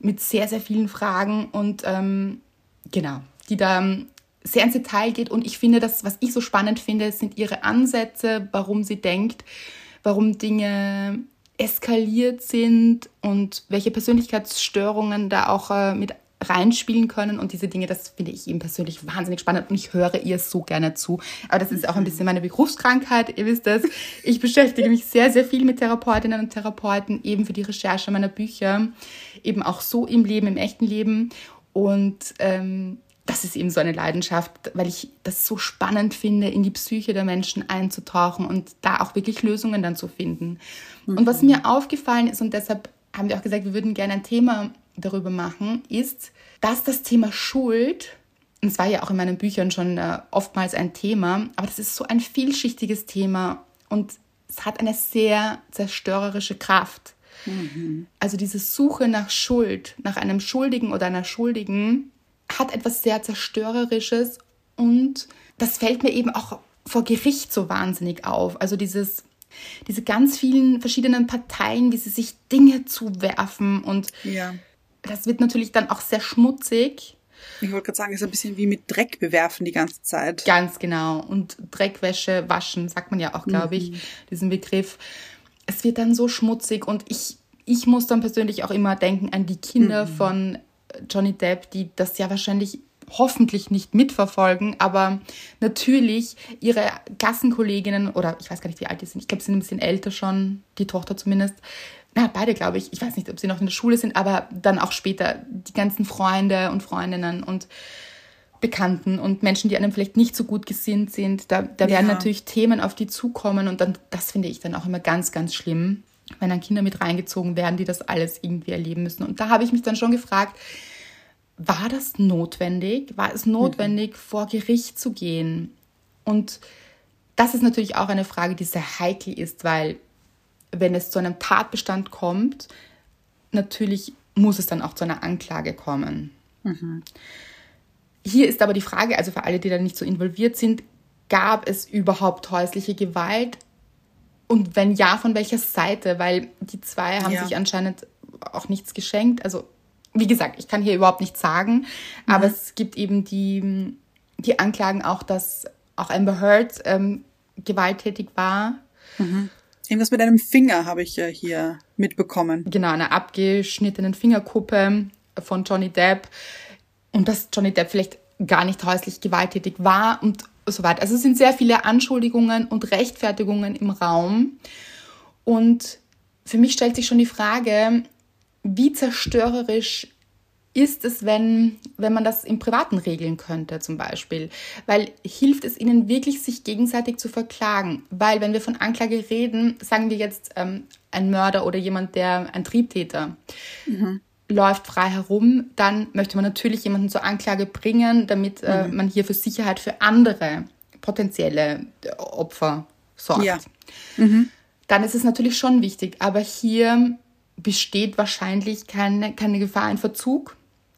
mit sehr, sehr vielen Fragen und ähm, genau, die da ähm, sehr ins Detail geht. Und ich finde, das, was ich so spannend finde, sind ihre Ansätze, warum sie denkt, warum Dinge eskaliert sind und welche Persönlichkeitsstörungen da auch äh, mit reinspielen können und diese Dinge, das finde ich eben persönlich wahnsinnig spannend und ich höre ihr so gerne zu. Aber das ist auch ein bisschen meine Berufskrankheit, ihr wisst es. Ich beschäftige mich sehr, sehr viel mit Therapeutinnen und Therapeuten, eben für die Recherche meiner Bücher, eben auch so im Leben, im echten Leben und ähm, das ist eben so eine Leidenschaft, weil ich das so spannend finde, in die Psyche der Menschen einzutauchen und da auch wirklich Lösungen dann zu finden. Mhm. Und was mhm. mir aufgefallen ist, und deshalb haben wir auch gesagt, wir würden gerne ein Thema darüber machen, ist, dass das Thema Schuld, und es war ja auch in meinen Büchern schon äh, oftmals ein Thema, aber das ist so ein vielschichtiges Thema und es hat eine sehr zerstörerische Kraft. Mhm. Also diese Suche nach Schuld, nach einem Schuldigen oder einer Schuldigen, hat etwas sehr Zerstörerisches und das fällt mir eben auch vor Gericht so wahnsinnig auf. Also dieses, diese ganz vielen verschiedenen Parteien, wie sie sich Dinge zuwerfen und ja das wird natürlich dann auch sehr schmutzig. Ich wollte gerade sagen, es ist ein bisschen wie mit Dreck bewerfen die ganze Zeit. Ganz genau. Und Dreckwäsche waschen, sagt man ja auch, glaube ich, mhm. diesen Begriff. Es wird dann so schmutzig und ich, ich muss dann persönlich auch immer denken an die Kinder mhm. von Johnny Depp, die das ja wahrscheinlich hoffentlich nicht mitverfolgen, aber natürlich ihre Gassenkolleginnen oder ich weiß gar nicht, wie alt die sind, ich glaube, sie sind ein bisschen älter schon, die Tochter zumindest, na, beide glaube ich, ich weiß nicht, ob sie noch in der Schule sind, aber dann auch später die ganzen Freunde und Freundinnen und Bekannten und Menschen, die einem vielleicht nicht so gut gesinnt sind, da, da werden ja. natürlich Themen auf die zukommen und dann, das finde ich dann auch immer ganz, ganz schlimm, wenn dann Kinder mit reingezogen werden, die das alles irgendwie erleben müssen. Und da habe ich mich dann schon gefragt, war das notwendig? War es notwendig, mhm. vor Gericht zu gehen? Und das ist natürlich auch eine Frage, die sehr heikel ist, weil wenn es zu einem Tatbestand kommt, natürlich muss es dann auch zu einer Anklage kommen. Mhm. Hier ist aber die Frage, also für alle, die da nicht so involviert sind, gab es überhaupt häusliche Gewalt? Und wenn ja, von welcher Seite? Weil die zwei haben ja. sich anscheinend auch nichts geschenkt. Also, wie gesagt, ich kann hier überhaupt nichts sagen, mhm. aber es gibt eben die, die Anklagen auch, dass auch Amber Heard ähm, gewalttätig war. Mhm. Irgendwas mit einem Finger habe ich ja hier mitbekommen. Genau, einer abgeschnittenen Fingerkuppe von Johnny Depp. Und dass Johnny Depp vielleicht gar nicht häuslich gewalttätig war und so weiter. Also es sind sehr viele Anschuldigungen und Rechtfertigungen im Raum. Und für mich stellt sich schon die Frage, wie zerstörerisch ist es, wenn, wenn man das im Privaten regeln könnte zum Beispiel? Weil hilft es ihnen wirklich, sich gegenseitig zu verklagen? Weil wenn wir von Anklage reden, sagen wir jetzt ähm, ein Mörder oder jemand, der ein Triebtäter mhm. läuft frei herum, dann möchte man natürlich jemanden zur Anklage bringen, damit äh, mhm. man hier für Sicherheit für andere potenzielle Opfer sorgt. Ja. Mhm. Dann ist es natürlich schon wichtig, aber hier besteht wahrscheinlich keine, keine Gefahr in Verzug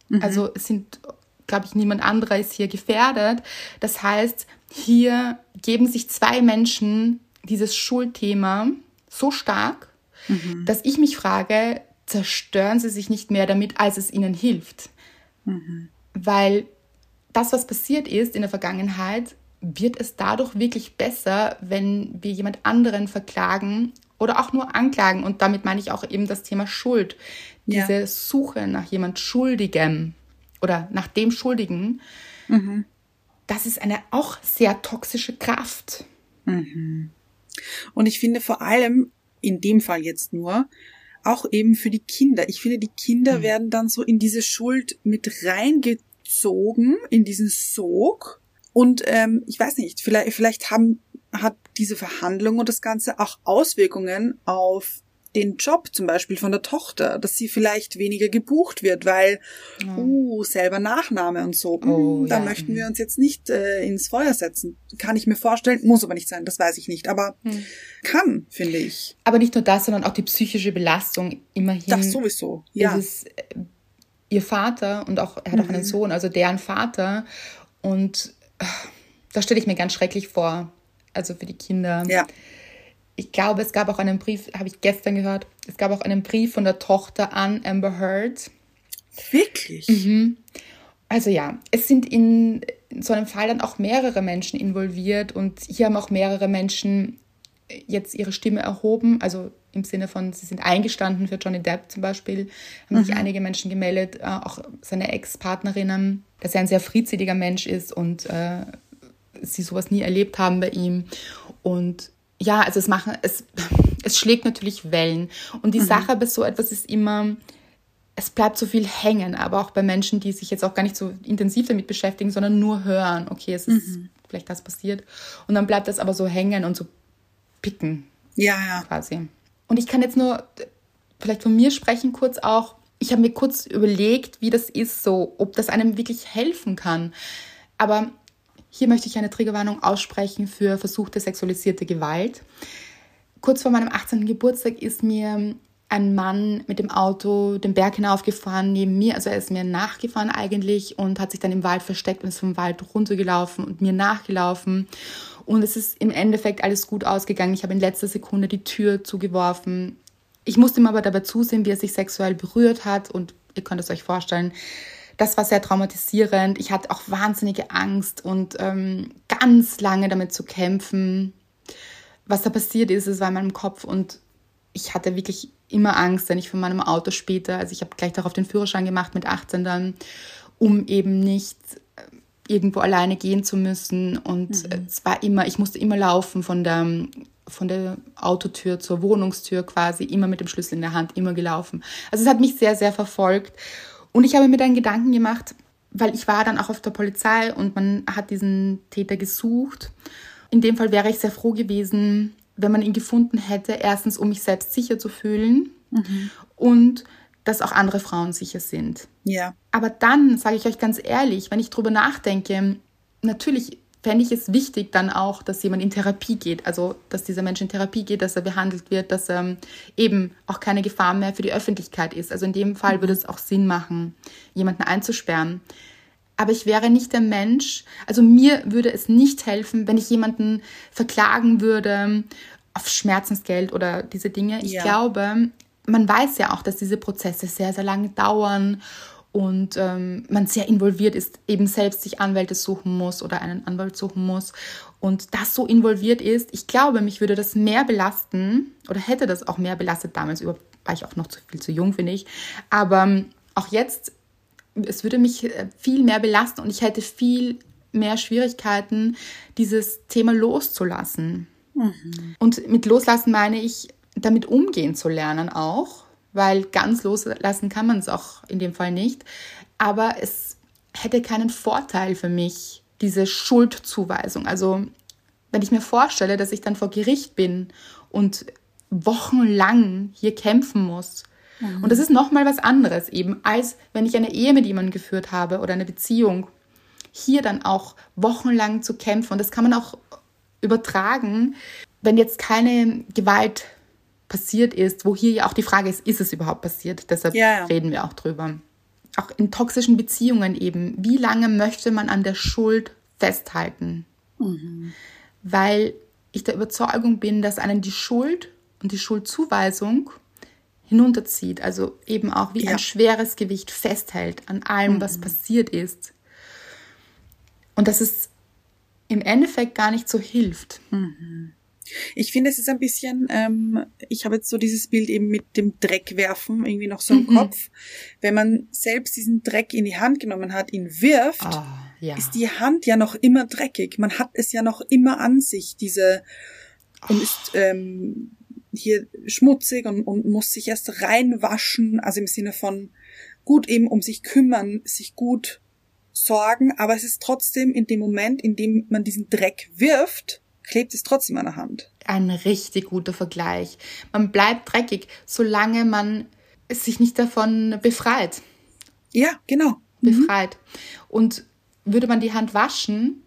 Mhm. Also es sind, glaube ich, niemand anderer ist hier gefährdet. Das heißt, hier geben sich zwei Menschen dieses Schuldthema so stark, mhm. dass ich mich frage, zerstören sie sich nicht mehr damit, als es ihnen hilft. Mhm. Weil das, was passiert ist in der Vergangenheit, wird es dadurch wirklich besser, wenn wir jemand anderen verklagen oder auch nur Anklagen. Und damit meine ich auch eben das Thema Schuld. Diese ja. Suche nach jemand Schuldigem oder nach dem Schuldigen, mhm. das ist eine auch sehr toxische Kraft. Mhm. Und ich finde vor allem, in dem Fall jetzt nur, auch eben für die Kinder. Ich finde, die Kinder mhm. werden dann so in diese Schuld mit reingezogen, in diesen Sog. Und ähm, ich weiß nicht, vielleicht, vielleicht haben, hat diese Verhandlung und das Ganze auch Auswirkungen auf den Job zum Beispiel von der Tochter, dass sie vielleicht weniger gebucht wird, weil, ja. uh, selber Nachname und so, oh, hm, da ja. möchten wir uns jetzt nicht äh, ins Feuer setzen. Kann ich mir vorstellen, muss aber nicht sein, das weiß ich nicht, aber hm. kann, finde ich. Aber nicht nur das, sondern auch die psychische Belastung immerhin. Das sowieso, ja. Ist es, äh, ihr Vater und auch, er hat mhm. auch einen mhm. Sohn, also deren Vater und äh, das stelle ich mir ganz schrecklich vor, also für die Kinder. Ja ich glaube, es gab auch einen Brief, habe ich gestern gehört, es gab auch einen Brief von der Tochter an Amber Heard. Wirklich? Mhm. Also ja, es sind in, in so einem Fall dann auch mehrere Menschen involviert und hier haben auch mehrere Menschen jetzt ihre Stimme erhoben, also im Sinne von, sie sind eingestanden für Johnny Depp zum Beispiel, haben mhm. sich einige Menschen gemeldet, äh, auch seine Ex-Partnerinnen, dass er ein sehr friedsiger Mensch ist und äh, sie sowas nie erlebt haben bei ihm. Und ja, also es machen, es, [LAUGHS] es schlägt natürlich Wellen. Und die mhm. Sache bei so etwas ist immer, es bleibt so viel hängen, aber auch bei Menschen, die sich jetzt auch gar nicht so intensiv damit beschäftigen, sondern nur hören, okay, es ist mhm. vielleicht das passiert. Und dann bleibt das aber so hängen und so picken. Ja, ja. Quasi. Und ich kann jetzt nur vielleicht von mir sprechen kurz auch. Ich habe mir kurz überlegt, wie das ist, so, ob das einem wirklich helfen kann. Aber hier möchte ich eine Triggerwarnung aussprechen für versuchte sexualisierte Gewalt. Kurz vor meinem 18. Geburtstag ist mir ein Mann mit dem Auto den Berg hinaufgefahren neben mir. Also er ist mir nachgefahren eigentlich und hat sich dann im Wald versteckt und ist vom Wald runtergelaufen und mir nachgelaufen. Und es ist im Endeffekt alles gut ausgegangen. Ich habe in letzter Sekunde die Tür zugeworfen. Ich musste ihm aber dabei zusehen, wie er sich sexuell berührt hat. Und ihr könnt es euch vorstellen, das war sehr traumatisierend. Ich hatte auch wahnsinnige Angst und ähm, ganz lange damit zu kämpfen. Was da passiert ist, es war in meinem Kopf und ich hatte wirklich immer Angst, wenn ich von meinem Auto später, also ich habe gleich darauf den Führerschein gemacht mit 18 dann, um eben nicht äh, irgendwo alleine gehen zu müssen. Und mhm. es war immer, ich musste immer laufen von der, von der Autotür zur Wohnungstür quasi, immer mit dem Schlüssel in der Hand, immer gelaufen. Also es hat mich sehr, sehr verfolgt. Und ich habe mir dann Gedanken gemacht, weil ich war dann auch auf der Polizei und man hat diesen Täter gesucht. In dem Fall wäre ich sehr froh gewesen, wenn man ihn gefunden hätte, erstens, um mich selbst sicher zu fühlen mhm. und dass auch andere Frauen sicher sind. Ja. Aber dann, sage ich euch ganz ehrlich, wenn ich drüber nachdenke, natürlich fände ich es wichtig dann auch, dass jemand in Therapie geht, also dass dieser Mensch in Therapie geht, dass er behandelt wird, dass er ähm, eben auch keine Gefahr mehr für die Öffentlichkeit ist. Also in dem Fall würde es auch Sinn machen, jemanden einzusperren. Aber ich wäre nicht der Mensch, also mir würde es nicht helfen, wenn ich jemanden verklagen würde auf Schmerzensgeld oder diese Dinge. Ich ja. glaube, man weiß ja auch, dass diese Prozesse sehr, sehr lange dauern und ähm, man sehr involviert ist, eben selbst sich Anwälte suchen muss oder einen Anwalt suchen muss und das so involviert ist, ich glaube, mich würde das mehr belasten oder hätte das auch mehr belastet. Damals war ich auch noch zu viel zu jung, finde ich. Aber ähm, auch jetzt, es würde mich äh, viel mehr belasten und ich hätte viel mehr Schwierigkeiten, dieses Thema loszulassen. Mhm. Und mit loslassen meine ich, damit umgehen zu lernen auch weil ganz loslassen kann man es auch in dem Fall nicht. Aber es hätte keinen Vorteil für mich, diese Schuldzuweisung. Also wenn ich mir vorstelle, dass ich dann vor Gericht bin und wochenlang hier kämpfen muss. Mhm. Und das ist nochmal was anderes eben, als wenn ich eine Ehe mit jemandem geführt habe oder eine Beziehung. Hier dann auch wochenlang zu kämpfen. Und das kann man auch übertragen, wenn jetzt keine Gewalt passiert ist, wo hier ja auch die Frage ist, ist es überhaupt passiert? Deshalb ja, ja. reden wir auch drüber. Auch in toxischen Beziehungen eben, wie lange möchte man an der Schuld festhalten? Mhm. Weil ich der Überzeugung bin, dass einen die Schuld und die Schuldzuweisung hinunterzieht, also eben auch wie ja. ein schweres Gewicht festhält an allem, mhm. was passiert ist. Und dass es im Endeffekt gar nicht so hilft. Mhm. Ich finde, es ist ein bisschen, ähm, ich habe jetzt so dieses Bild eben mit dem Dreck werfen irgendwie noch so im mhm. Kopf. Wenn man selbst diesen Dreck in die Hand genommen hat, ihn wirft, oh, ja. ist die Hand ja noch immer dreckig. Man hat es ja noch immer an sich, diese, und ist ähm, hier schmutzig und, und muss sich erst reinwaschen, also im Sinne von gut eben um sich kümmern, sich gut sorgen, aber es ist trotzdem in dem Moment, in dem man diesen Dreck wirft, klebt es trotzdem an der Hand. Ein richtig guter Vergleich. Man bleibt dreckig, solange man sich nicht davon befreit. Ja, genau. Mhm. Befreit. Mhm. Und würde man die Hand waschen,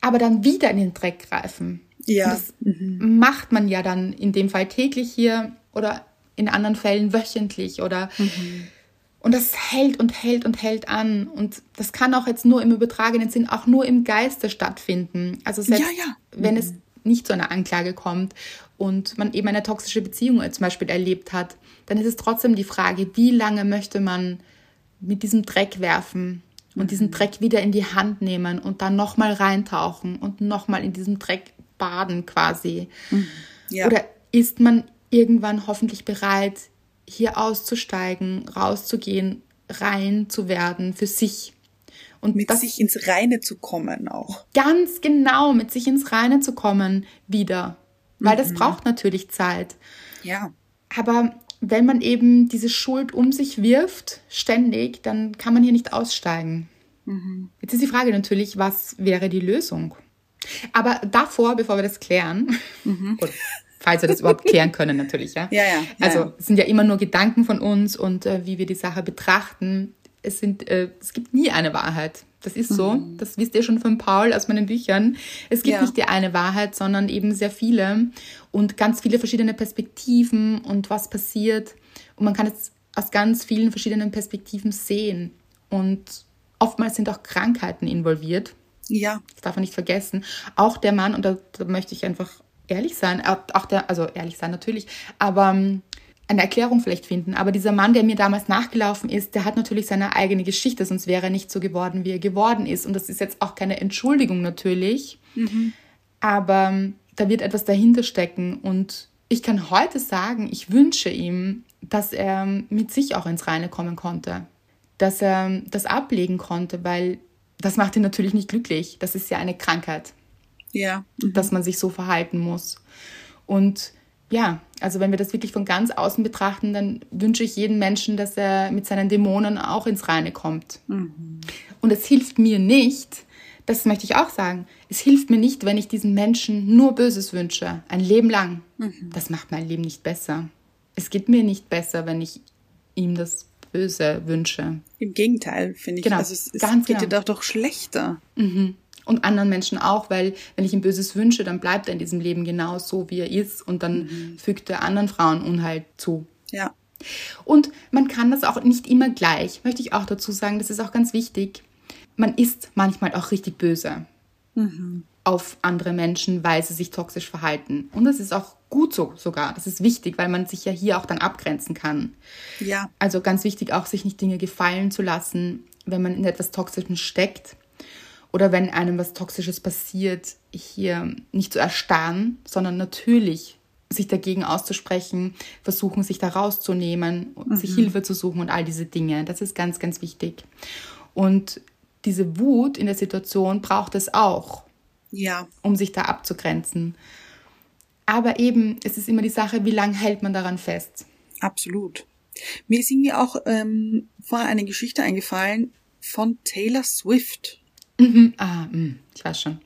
aber dann wieder in den Dreck greifen. Ja. das mhm. macht man ja dann in dem Fall täglich hier oder in anderen Fällen wöchentlich oder mhm. Und das hält und hält und hält an. Und das kann auch jetzt nur im übertragenen Sinn, auch nur im Geiste stattfinden. Also selbst ja, ja. wenn mhm. es nicht zu einer Anklage kommt und man eben eine toxische Beziehung zum Beispiel erlebt hat, dann ist es trotzdem die Frage, wie lange möchte man mit diesem Dreck werfen und mhm. diesen Dreck wieder in die Hand nehmen und dann nochmal reintauchen und nochmal in diesem Dreck baden quasi. Mhm. Ja. Oder ist man irgendwann hoffentlich bereit, hier auszusteigen, rauszugehen, rein zu werden für sich. Und mit sich ins Reine zu kommen auch. Ganz genau, mit sich ins Reine zu kommen wieder. Weil mhm. das braucht natürlich Zeit. Ja. Aber wenn man eben diese Schuld um sich wirft, ständig, dann kann man hier nicht aussteigen. Mhm. Jetzt ist die Frage natürlich, was wäre die Lösung? Aber davor, bevor wir das klären, mhm. [LAUGHS] falls wir das überhaupt klären können natürlich, ja. [LAUGHS] Ja, ja. Also ja. es sind ja immer nur Gedanken von uns und äh, wie wir die Sache betrachten. Es sind, äh, es gibt nie eine Wahrheit. Das ist so. Mhm. Das wisst ihr schon von Paul aus meinen Büchern. Es gibt ja. nicht die eine Wahrheit, sondern eben sehr viele und ganz viele verschiedene Perspektiven und was passiert. Und man kann es aus ganz vielen verschiedenen Perspektiven sehen. Und oftmals sind auch Krankheiten involviert. Ja. Das darf man nicht vergessen. Auch der Mann, und da, da möchte ich einfach ehrlich sein, auch der, also ehrlich sein natürlich, aber ähm, eine Erklärung vielleicht finden. Aber dieser Mann, der mir damals nachgelaufen ist, der hat natürlich seine eigene Geschichte, sonst wäre er nicht so geworden, wie er geworden ist. Und das ist jetzt auch keine Entschuldigung natürlich, mhm. aber ähm, da wird etwas dahinter stecken. Und ich kann heute sagen, ich wünsche ihm, dass er ähm, mit sich auch ins Reine kommen konnte, dass er das ablegen konnte, weil das macht ihn natürlich nicht glücklich. Das ist ja eine Krankheit. Ja. Mhm. Dass man sich so verhalten muss. Und ja, also wenn wir das wirklich von ganz außen betrachten, dann wünsche ich jedem Menschen, dass er mit seinen Dämonen auch ins Reine kommt. Mhm. Und es hilft mir nicht, das möchte ich auch sagen, es hilft mir nicht, wenn ich diesen Menschen nur Böses wünsche, ein Leben lang. Mhm. Das macht mein Leben nicht besser. Es geht mir nicht besser, wenn ich ihm das Böse wünsche. Im Gegenteil, finde ich. Genau, also es, es ganz geht genau. dir doch schlechter. Mhm und anderen Menschen auch, weil wenn ich ihm Böses wünsche, dann bleibt er in diesem Leben genau so, wie er ist und dann mhm. fügt er anderen Frauen Unheil zu. Ja. Und man kann das auch nicht immer gleich, möchte ich auch dazu sagen, das ist auch ganz wichtig. Man ist manchmal auch richtig böse mhm. auf andere Menschen, weil sie sich toxisch verhalten. Und das ist auch gut so sogar. Das ist wichtig, weil man sich ja hier auch dann abgrenzen kann. Ja. Also ganz wichtig auch, sich nicht Dinge gefallen zu lassen, wenn man in etwas Toxischem steckt oder wenn einem was Toxisches passiert, hier nicht zu erstarren, sondern natürlich sich dagegen auszusprechen, versuchen, sich da rauszunehmen, mhm. sich Hilfe zu suchen und all diese Dinge. Das ist ganz, ganz wichtig. Und diese Wut in der Situation braucht es auch, ja. um sich da abzugrenzen. Aber eben, es ist immer die Sache, wie lange hält man daran fest? Absolut. Mir ist irgendwie auch ähm, vorher eine Geschichte eingefallen von Taylor Swift. Mhm. Ah, mh, ich weiß schon.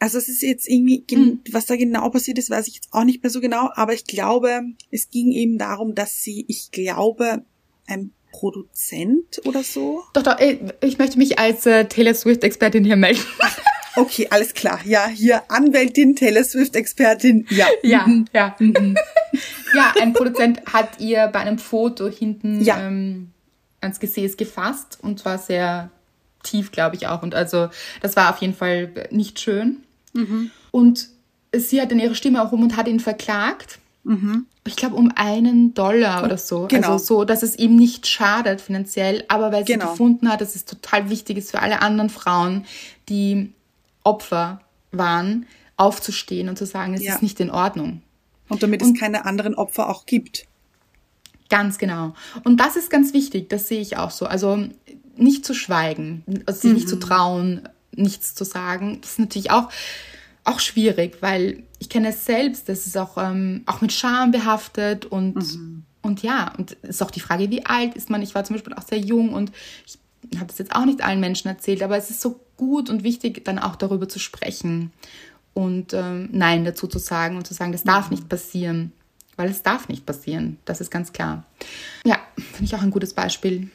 Also es ist jetzt irgendwie, mhm. was da genau passiert ist, weiß ich jetzt auch nicht mehr so genau, aber ich glaube, es ging eben darum, dass sie, ich glaube, ein Produzent oder so. Doch, doch, ich möchte mich als äh, Taylor Swift-Expertin hier melden. [LAUGHS] okay, alles klar. Ja, hier Anwältin, Taylor Swift-Expertin. Ja. [LAUGHS] Ja, mhm. ja. Mhm. [LAUGHS] ja, ein Produzent hat ihr bei einem Foto hinten ja. ähm, ans Gesäß gefasst und zwar sehr tief, glaube ich auch. Und also das war auf jeden Fall nicht schön. Mhm. Und sie hat dann ihre Stimme auch um und hat ihn verklagt. Mhm. Ich glaube um einen Dollar oder so. Genau. Also so, dass es ihm nicht schadet finanziell, aber weil sie genau. gefunden hat, dass es total wichtig ist für alle anderen Frauen, die Opfer waren aufzustehen und zu sagen, es ja. ist nicht in Ordnung. Und damit und, es keine anderen Opfer auch gibt. Ganz genau. Und das ist ganz wichtig, das sehe ich auch so. Also nicht zu schweigen, also sich mhm. nicht zu mhm. trauen, nichts zu sagen. Das ist natürlich auch, auch schwierig, weil ich kenne es selbst, das ist auch, ähm, auch mit Scham behaftet und, mhm. und ja, und es ist auch die Frage, wie alt ist man? Ich war zum Beispiel auch sehr jung und ich habe das jetzt auch nicht allen Menschen erzählt, aber es ist so gut und wichtig, dann auch darüber zu sprechen und ähm, Nein dazu zu sagen und zu sagen, das darf mhm. nicht passieren, weil es darf nicht passieren. Das ist ganz klar. Ja, finde ich auch ein gutes Beispiel.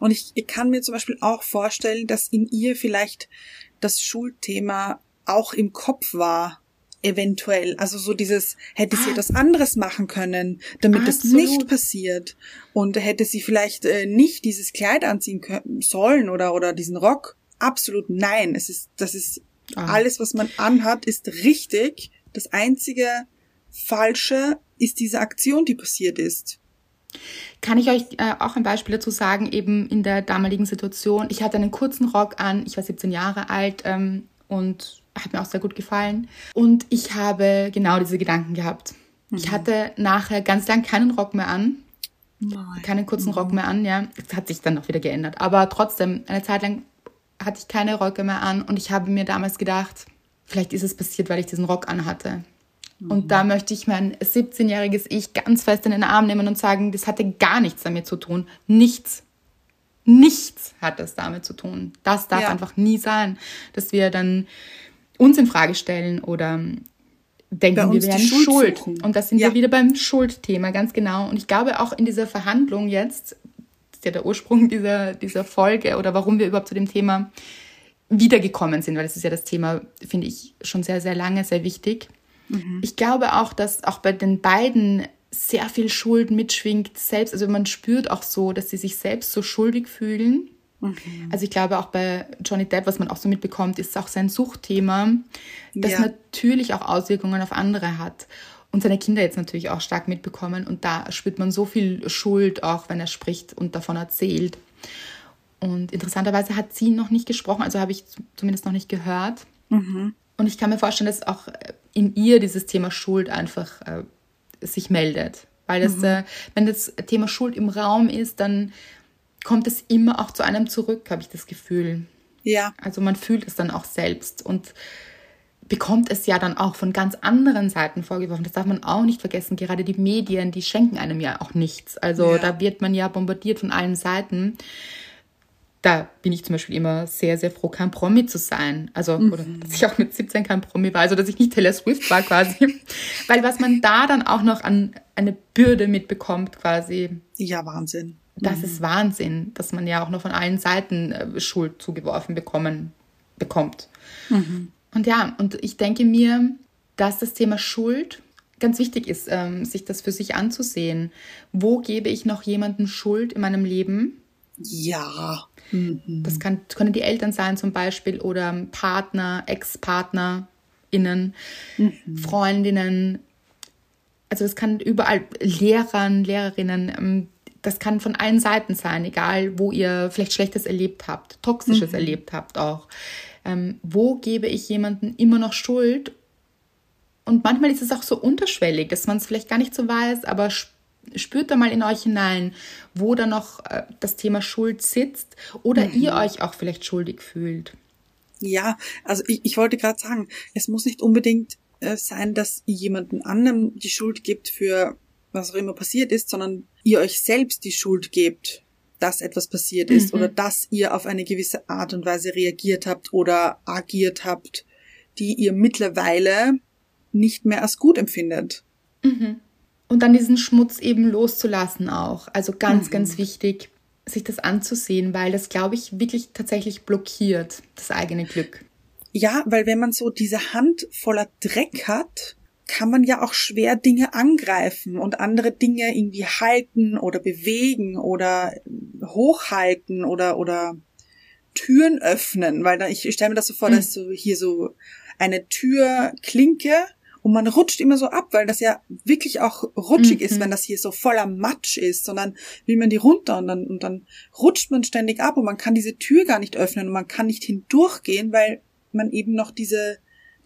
Und ich, ich kann mir zum Beispiel auch vorstellen, dass in ihr vielleicht das Schulthema auch im Kopf war, eventuell. Also so dieses, hätte sie ah. etwas anderes machen können, damit Absolut. das nicht passiert. Und hätte sie vielleicht äh, nicht dieses Kleid anziehen können, sollen oder, oder diesen Rock. Absolut nein. Es ist, das ist ah. alles, was man anhat, ist richtig. Das einzige Falsche ist diese Aktion, die passiert ist. Kann ich euch äh, auch ein Beispiel dazu sagen, eben in der damaligen Situation. Ich hatte einen kurzen Rock an, ich war 17 Jahre alt ähm, und hat mir auch sehr gut gefallen. Und ich habe genau diese Gedanken gehabt. Mhm. Ich hatte nachher ganz lang keinen Rock mehr an. Nein. Keinen kurzen mhm. Rock mehr an, ja. Das hat sich dann noch wieder geändert. Aber trotzdem, eine Zeit lang hatte ich keine Röcke mehr an und ich habe mir damals gedacht, vielleicht ist es passiert, weil ich diesen Rock anhatte. Und da möchte ich mein 17-jähriges Ich ganz fest in den Arm nehmen und sagen, das hatte gar nichts damit zu tun. Nichts. Nichts hat das damit zu tun. Das darf ja. einfach nie sein, dass wir dann uns in Frage stellen oder denken, wir wären Schuld. Schuld. Und das sind ja. wir wieder beim Schuldthema, ganz genau. Und ich glaube auch in dieser Verhandlung jetzt, das ist ja der Ursprung dieser, dieser Folge oder warum wir überhaupt zu dem Thema wiedergekommen sind, weil das ist ja das Thema, finde ich, schon sehr, sehr lange sehr wichtig. Mhm. Ich glaube auch, dass auch bei den beiden sehr viel Schuld mitschwingt selbst. Also man spürt auch so, dass sie sich selbst so schuldig fühlen. Mhm. Also ich glaube auch bei Johnny Depp, was man auch so mitbekommt, ist auch sein Suchtthema, das ja. natürlich auch Auswirkungen auf andere hat. Und seine Kinder jetzt natürlich auch stark mitbekommen. Und da spürt man so viel Schuld auch, wenn er spricht und davon erzählt. Und interessanterweise hat sie noch nicht gesprochen, also habe ich zumindest noch nicht gehört. Mhm. Und ich kann mir vorstellen, dass auch in ihr dieses Thema Schuld einfach äh, sich meldet. Weil das, mhm. äh, wenn das Thema Schuld im Raum ist, dann kommt es immer auch zu einem zurück, habe ich das Gefühl. Ja. Also man fühlt es dann auch selbst und bekommt es ja dann auch von ganz anderen Seiten vorgeworfen. Das darf man auch nicht vergessen. Gerade die Medien, die schenken einem ja auch nichts. Also ja. da wird man ja bombardiert von allen Seiten da bin ich zum Beispiel immer sehr, sehr froh, kein Promi zu sein. Also, mhm. oder dass ich auch mit 17 kein Promi war, also dass ich nicht Taylor Swift war quasi. [LAUGHS] Weil was man da dann auch noch an eine Bürde mitbekommt, quasi. Ja, Wahnsinn. Das mhm. ist Wahnsinn, dass man ja auch noch von allen Seiten äh, Schuld zugeworfen bekommen, bekommt. Mhm. Und ja, und ich denke mir, dass das Thema Schuld ganz wichtig ist, ähm, sich das für sich anzusehen. Wo gebe ich noch jemanden Schuld in meinem Leben? Ja. Mhm. Das kann, können die Eltern sein zum Beispiel oder Partner, Ex-PartnerInnen, mhm. Freundinnen. Also das kann überall Lehrern, Lehrerinnen, ähm, das kann von allen Seiten sein, egal wo ihr vielleicht Schlechtes erlebt habt, Toxisches mhm. erlebt habt auch. Ähm, wo gebe ich jemandem immer noch Schuld? Und manchmal ist es auch so unterschwellig, dass man es vielleicht gar nicht so weiß, aber spürt da mal in euch hinein, wo da noch äh, das Thema Schuld sitzt oder mhm. ihr euch auch vielleicht schuldig fühlt. Ja, also ich, ich wollte gerade sagen, es muss nicht unbedingt äh, sein, dass ihr jemanden anderem die Schuld gibt für was auch immer passiert ist, sondern ihr euch selbst die Schuld gebt, dass etwas passiert ist mhm. oder dass ihr auf eine gewisse Art und Weise reagiert habt oder agiert habt, die ihr mittlerweile nicht mehr als gut empfindet. Mhm. Und dann diesen Schmutz eben loszulassen auch. Also ganz, mhm. ganz wichtig, sich das anzusehen, weil das, glaube ich, wirklich tatsächlich blockiert, das eigene Glück. Ja, weil wenn man so diese Hand voller Dreck hat, kann man ja auch schwer Dinge angreifen und andere Dinge irgendwie halten oder bewegen oder hochhalten oder, oder Türen öffnen, weil da, ich, ich stelle mir das so vor, mhm. dass so hier so eine Türklinke und man rutscht immer so ab, weil das ja wirklich auch rutschig mhm. ist, wenn das hier so voller Matsch ist, sondern will man die runter und dann, und dann rutscht man ständig ab und man kann diese Tür gar nicht öffnen und man kann nicht hindurchgehen, weil man eben noch diese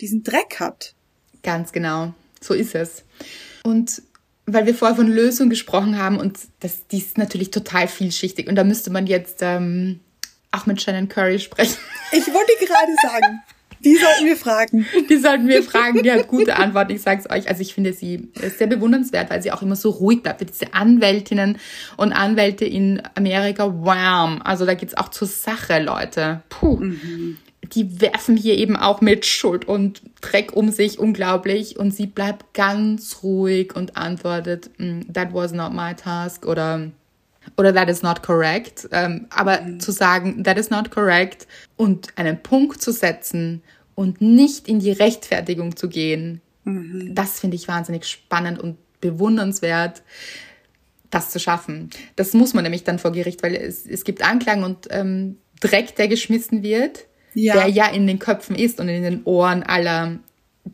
diesen Dreck hat. Ganz genau. So ist es. Und weil wir vorher von Lösung gesprochen haben und das, die ist natürlich total vielschichtig und da müsste man jetzt ähm, auch mit Shannon Curry sprechen. Ich wollte gerade sagen, [LAUGHS] die sollten wir fragen. [LAUGHS] Die sollten wir fragen, die hat gute Antworten, ich sag's euch. Also ich finde sie sehr bewundernswert, weil sie auch immer so ruhig bleibt. Diese Anwältinnen und Anwälte in Amerika, wow. Also da geht's auch zur Sache, Leute. Puh. Mhm die werfen hier eben auch mit Schuld und Dreck um sich, unglaublich. Und sie bleibt ganz ruhig und antwortet, mm, that was not my task oder, oder that is not correct. Ähm, aber mhm. zu sagen, that is not correct und einen Punkt zu setzen und nicht in die Rechtfertigung zu gehen, mhm. das finde ich wahnsinnig spannend und bewundernswert das zu schaffen. Das muss man nämlich dann vor Gericht, weil es, es gibt Anklagen und ähm, Dreck, der geschmissen wird ja. der ja in den Köpfen ist und in den Ohren aller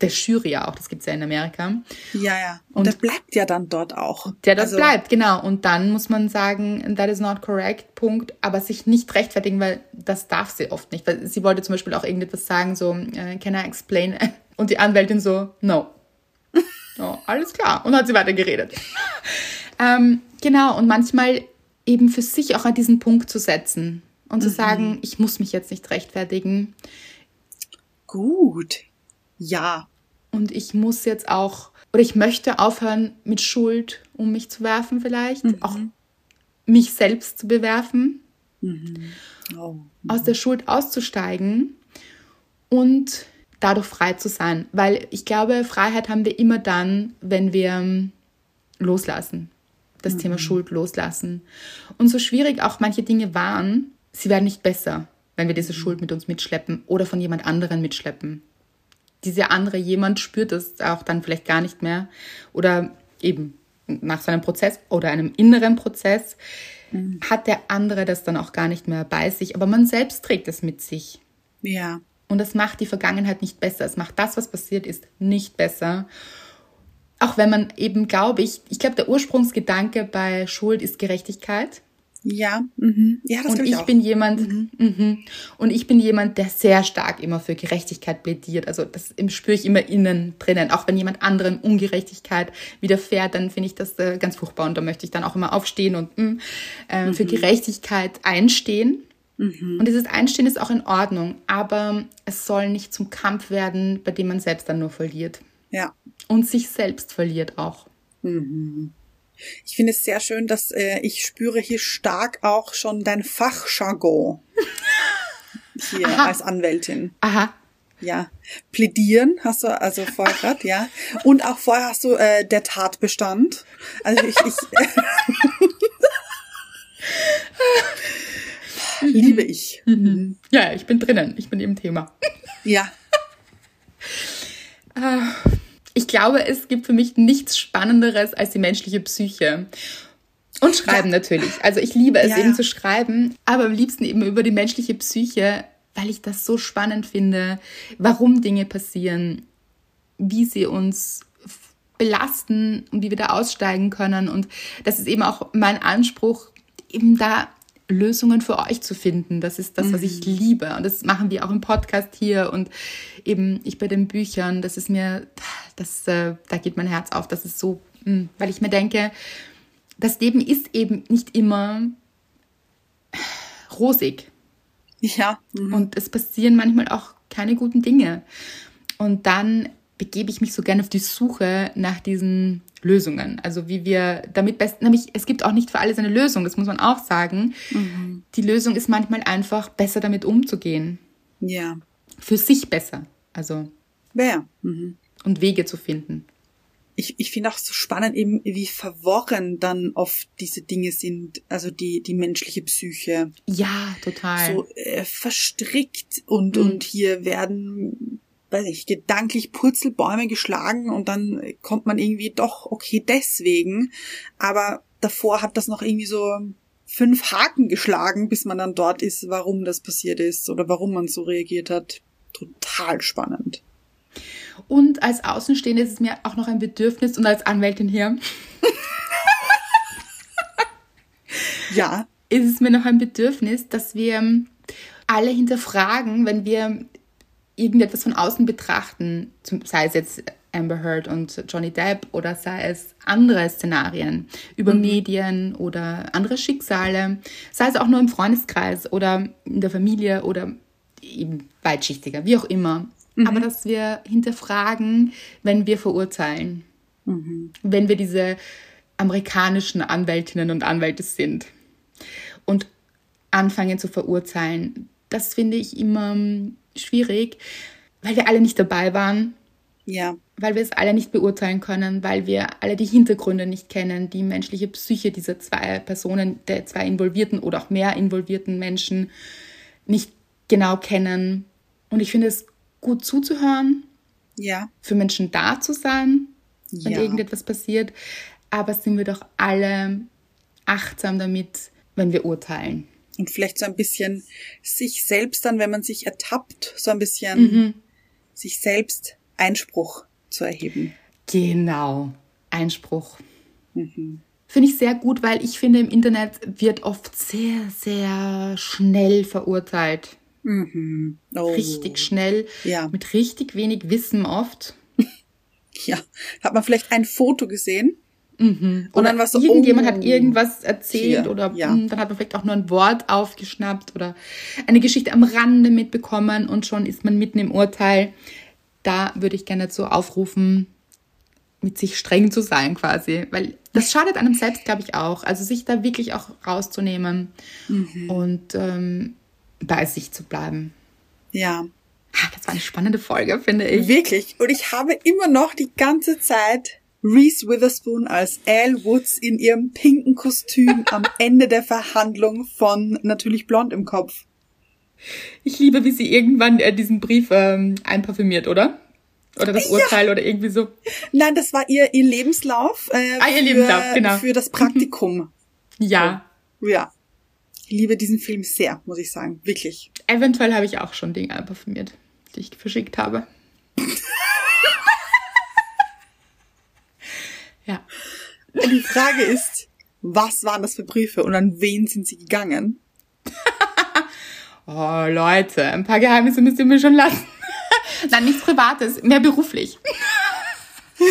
der Jury ja auch, das gibt's ja in Amerika. Ja, ja. Und, und der bleibt ja dann dort auch. Der das also, bleibt, genau. Und dann muss man sagen, that is not correct, Punkt. Aber sich nicht rechtfertigen, weil das darf sie oft nicht. Weil sie wollte zum Beispiel auch irgendetwas sagen, so, uh, can I explain? [LAUGHS] Und die Anwältin so, no. [LAUGHS] oh, alles klar. Und hat sie weiter geredet. ähm, genau. Und manchmal eben für sich auch an diesen Punkt zu setzen und zu mhm. sagen, ich muss mich jetzt nicht rechtfertigen. Gut. Ja. Und ich muss jetzt auch, oder ich möchte aufhören, mit Schuld um mich zu werfen vielleicht, mhm. auch mich selbst zu bewerfen, mhm. Oh. aus der Schuld auszusteigen und dadurch frei zu sein. Weil ich glaube, Freiheit haben wir immer dann, wenn wir loslassen. Das Thema mhm. Schuld loslassen. Und so schwierig auch manche Dinge waren, sie werden nicht besser, wenn wir diese mhm. Schuld mit uns mitschleppen oder von jemand anderen mitschleppen. Dieser andere jemand spürt es auch dann vielleicht gar nicht mehr oder eben nach seinem Prozess oder einem inneren Prozess mhm. hat der andere das dann auch gar nicht mehr bei sich, aber man selbst trägt es mit sich. Ja. Und das macht die Vergangenheit nicht besser. Es macht das, was passiert ist, nicht besser. Auch wenn man eben, glaube ich, ich glaube, der Ursprungsgedanke bei Schuld ist Gerechtigkeit. Ja, mhm. ja, das und ich, ich bin jemand mhm. Mhm. und ich bin jemand, der sehr stark immer für Gerechtigkeit plädiert. Also das spüre ich immer innen drinnen. Auch wenn jemand anderem Ungerechtigkeit widerfährt, dann finde ich das äh, ganz furchtbar und da möchte ich dann auch immer aufstehen und mh, äh, für mhm. Gerechtigkeit einstehen. Mhm. Und dieses Einstehen ist auch in Ordnung, aber es soll nicht zum Kampf werden, bei dem man selbst dann nur verliert. Ja. Und sich selbst verliert auch. Mhm. Ich finde es sehr schön, dass äh, ich spüre hier stark auch schon dein Fachjargon [LAUGHS] hier Aha. als Anwältin. Aha. Ja, plädieren hast du also vorher gerade, ja. Und auch vorher hast du äh, der Tatbestand. Also ich, ich [LAUGHS] liebe ich. Mhm. Ja, ich bin drinnen. Ich bin im Thema. Ja. [LAUGHS] Ah. Ich glaube, es gibt für mich nichts Spannenderes als die menschliche Psyche. Und schreiben ja. natürlich. Also ich liebe es ja, eben ja. zu schreiben, aber am liebsten eben über die menschliche Psyche, weil ich das so spannend finde, warum Dinge passieren, wie sie uns belasten und wie wir da aussteigen können. Und das ist eben auch mein Anspruch, eben da Lösungen für euch zu finden. Das ist das, was ich mhm. liebe. Und das machen wir auch im Podcast hier und eben ich bei den Büchern. Das ist mir, das, äh, da geht mein Herz auf. Das ist so, mh, hm, weil ich mir denke, das Leben ist eben nicht immer rosig. Ja. Mhm. Und es passieren manchmal auch keine guten Dinge. Und dann begebe ich mich so gerne auf die Suche nach diesen Lösungen. Also wie wir damit best, nämlich es gibt auch nicht für alles eine Lösung, das muss man auch sagen. Mhm. Die Lösung ist manchmal einfach besser damit umzugehen. Ja. Für sich besser. Also. Ja. Mhm. Und Wege zu finden. Ich, ich finde auch so spannend eben, wie verworren dann oft diese Dinge sind, also die, die menschliche Psyche. Ja, total. So äh, verstrickt und, mhm. und hier werden weiß ich, gedanklich Purzelbäume geschlagen und dann kommt man irgendwie doch, okay, deswegen. Aber davor hat das noch irgendwie so fünf Haken geschlagen, bis man dann dort ist, warum das passiert ist oder warum man so reagiert hat. Total spannend. Und als Außenstehende ist es mir auch noch ein Bedürfnis und als Anwältin hier. [LAUGHS] ja. Ist es mir noch ein Bedürfnis, dass wir alle hinterfragen, wenn wir irgendetwas von außen betrachten, sei es jetzt Amber Heard und Johnny Depp oder sei es andere Szenarien über mhm. Medien oder andere Schicksale, sei es auch nur im Freundeskreis oder in der Familie oder eben weitschichtiger, wie auch immer. Mhm. Aber dass wir hinterfragen, wenn wir verurteilen, mhm. wenn wir diese amerikanischen Anwältinnen und Anwälte sind und anfangen zu verurteilen, das finde ich immer schwierig, weil wir alle nicht dabei waren. Ja. Weil wir es alle nicht beurteilen können, weil wir alle die Hintergründe nicht kennen, die menschliche Psyche dieser zwei Personen, der zwei involvierten oder auch mehr involvierten Menschen nicht genau kennen. Und ich finde es gut zuzuhören. Ja. Für Menschen da zu sein, wenn ja. irgendetwas passiert. Aber sind wir doch alle achtsam damit, wenn wir urteilen. Und vielleicht so ein bisschen sich selbst dann, wenn man sich ertappt, so ein bisschen mhm. sich selbst Einspruch zu erheben. Genau, Einspruch. Mhm. Finde ich sehr gut, weil ich finde, im Internet wird oft sehr, sehr schnell verurteilt. Mhm. Oh. Richtig schnell, ja. mit richtig wenig Wissen oft. [LAUGHS] ja, hat man vielleicht ein Foto gesehen? Mhm. Und dann was so, irgendjemand oh, hat irgendwas erzählt hier, oder ja. mh, hm, dann hat man vielleicht auch nur ein Wort aufgeschnappt oder eine Geschichte am Rande mitbekommen und schon ist man mitten im Urteil. Da würde ich gerne dazu aufrufen, mit sich streng zu sein quasi, weil das schadet einem selbst, glaube ich, auch. Also sich da wirklich auch rauszunehmen mhm. und ähm, bei sich zu bleiben. Ja. Das war eine spannende Folge, finde ich. Wirklich. Und ich habe immer noch die ganze Zeit Reese Witherspoon als Al Woods in ihrem pinken Kostüm am [LAUGHS] Ende der Verhandlung von Natürlich Blond im Kopf. Ich liebe, wie sie irgendwann äh, diesen Brief ähm, einparfümiert, oder? Oder das Urteil ja. oder irgendwie so. Nein, das war ihr, ihr Lebenslauf. Äh, ah, ihr für, Lebenslauf, genau. Für das Praktikum. ja. Ja. Ich liebe diesen Film sehr, muss ich sagen. Wirklich. Eventuell habe ich auch schon Dinge einparfümiert, die ich verschickt habe. Ja. Und die Frage ist, was waren das für Briefe und an wen sind sie gegangen? [LAUGHS] oh, Leute, ein paar Geheimnisse müsst ihr mir schon lassen. [LAUGHS] Nein, nichts Privates, mehr beruflich. [LAUGHS]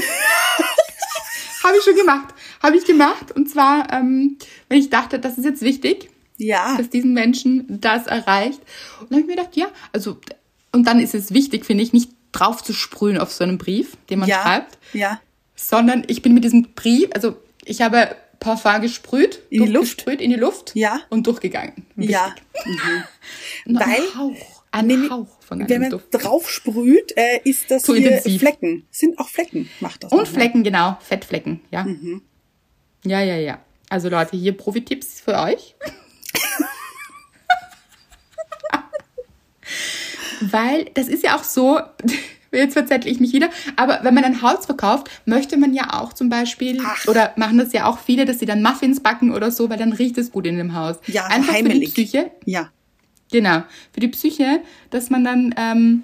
Habe ich schon gemacht. Habe ich gemacht. Und zwar, ähm, wenn ich dachte, das ist jetzt wichtig, ja. dass diesen Menschen das erreicht. Und dann habe ich mir gedacht, ja, also, und dann ist es wichtig, finde ich, nicht drauf zu sprühen auf so einen Brief, den man ja. schreibt. Ja. Sondern ich bin mit diesem Brief, also ich habe Parfum gesprüht, in die Luft, gesprüht in die Luft ja. und durchgegangen. Wichtig. Ja. Mhm. Weil ein Hauch, ein nee, Hauch von einem wenn man Duft. drauf sprüht, äh, ist das Zu hier intensiv. Flecken. Sind auch Flecken, macht das. Und Flecken, genau, Fettflecken, ja. Mhm. Ja, ja, ja. Also Leute, hier Profi-Tipps für euch. [LAUGHS] Weil das ist ja auch so, jetzt verzettle ich mich wieder, aber wenn man ein Haus verkauft, möchte man ja auch zum Beispiel, Ach. oder machen das ja auch viele, dass sie dann Muffins backen oder so, weil dann riecht es gut in dem Haus. Ja, Einfach heimelig. für die Psyche. Ja. Genau, für die Psyche, dass man dann ähm,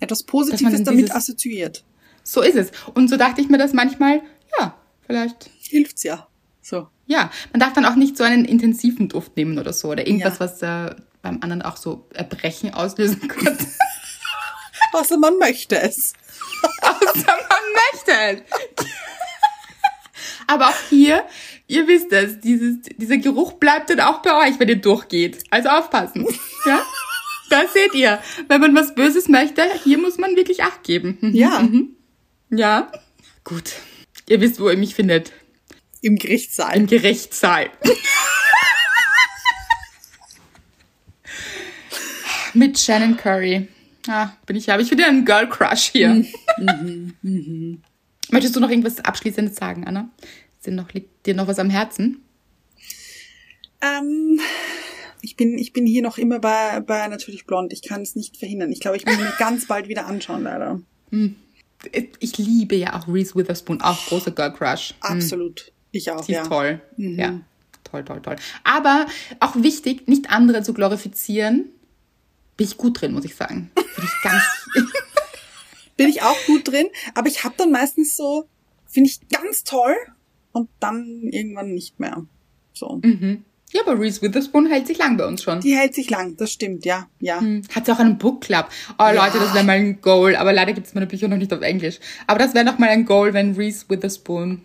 etwas Positives damit assoziiert. So ist es. Und so dachte ich mir das manchmal, ja, vielleicht. Hilft's ja. So. Ja, man darf dann auch nicht so einen intensiven Duft nehmen oder so. Oder irgendwas, ja. was äh, beim anderen auch so Erbrechen auslösen [LAUGHS] könnte. Außer man möchte es. Außer man möchte es. Aber auch hier, ihr wisst es, dieses, dieser Geruch bleibt dann auch bei euch, wenn ihr durchgeht. Also aufpassen. Ja? Da seht ihr, wenn man was Böses möchte, hier muss man wirklich Acht geben. Mhm, ja. Mhm. Ja. Gut. Ihr wisst, wo ihr mich findet. Im Gerichtssaal. Im Gerichtssaal. [LAUGHS] Mit Shannon Curry. Ah, bin ich, habe ich wieder einen Girl Crush hier. [LAUGHS] Mhm, mhm, mhm. Möchtest du noch irgendwas Abschließendes sagen, Anna? Ist noch, liegt dir noch was am Herzen? Ähm, ich bin, ich bin hier noch immer bei, bei natürlich blond. Ich kann es nicht verhindern. Ich glaube, ich muss mir [LAUGHS] ganz bald wieder anschauen, leider. Hm. Ich liebe ja auch Reese Witherspoon, auch großer Girl Crush. Hm. Absolut. Ich auch. Sie ist ja. toll. Mhm. Ja. Toll, toll, toll. Aber auch wichtig, nicht andere zu glorifizieren. Bin ich gut drin, muss ich sagen. Bin ich ganz. [LAUGHS] bin ich auch gut drin, aber ich habe dann meistens so, finde ich ganz toll und dann irgendwann nicht mehr. So. Mhm. Ja, aber Reese Witherspoon hält sich lang bei uns schon. Die hält sich lang, das stimmt, ja. ja. Hm. Hat sie auch einen Book Club. Oh ja. Leute, das wäre mal ein Goal. Aber leider gibt es meine Bücher noch nicht auf Englisch. Aber das wäre noch mal ein Goal, wenn Reese Witherspoon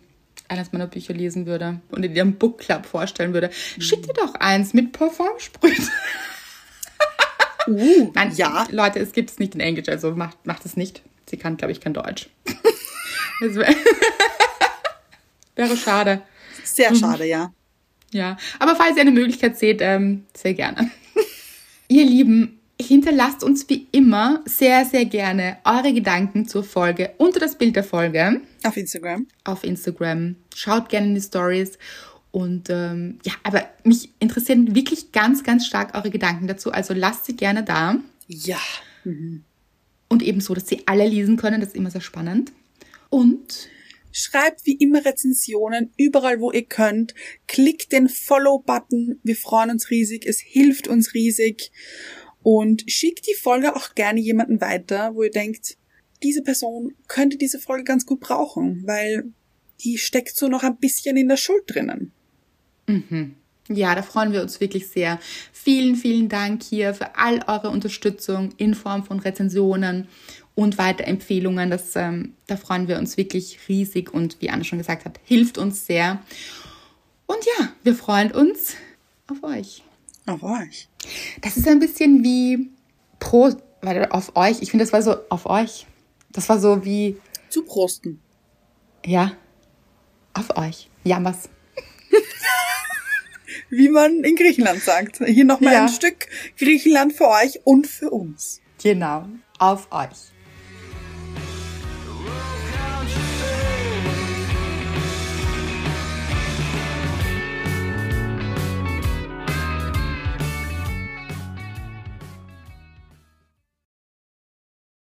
eines meiner Bücher lesen würde und in ihrem Book Club vorstellen würde. Schickt ihr doch eins mit Parfumsprühen. [LAUGHS] Uh, Nein, ja. Leute, es gibt es nicht in Englisch, also macht, macht es nicht. Sie kann, glaube ich, kein Deutsch. [LAUGHS] wäre, [LAUGHS] wäre schade. Sehr schade, ja. Ja, aber falls ihr eine Möglichkeit seht, ähm, sehr gerne. [LAUGHS] ihr Lieben, hinterlasst uns wie immer sehr, sehr gerne eure Gedanken zur Folge unter das Bild der Folge. Auf Instagram. Auf Instagram. Schaut gerne in die Stories. Und ähm, ja, aber mich interessieren wirklich ganz, ganz stark eure Gedanken dazu. Also lasst sie gerne da. Ja. Mhm. Und ebenso, dass sie alle lesen können. Das ist immer sehr spannend. Und Schreibt wie immer Rezensionen überall, wo ihr könnt. Klickt den Follow-Button. Wir freuen uns riesig. Es hilft uns riesig. Und schickt die Folge auch gerne jemanden weiter, wo ihr denkt, diese Person könnte diese Folge ganz gut brauchen, weil die steckt so noch ein bisschen in der Schuld drinnen. Mhm. Ja, da freuen wir uns wirklich sehr. Vielen, vielen Dank hier für all eure Unterstützung in Form von Rezensionen und Weiterempfehlungen. Das, ähm, da freuen wir uns wirklich riesig und wie Anna schon gesagt hat, hilft uns sehr. Und ja, wir freuen uns auf euch. Auf euch. Das ist ein bisschen wie pro, auf euch. Ich finde, das war so auf euch. Das war so wie. Zu prosten. Ja. Auf euch. Jammers. [LAUGHS] wie man in Griechenland sagt. Hier nochmal ja. ein Stück Griechenland für euch und für uns. Genau. Auf euch.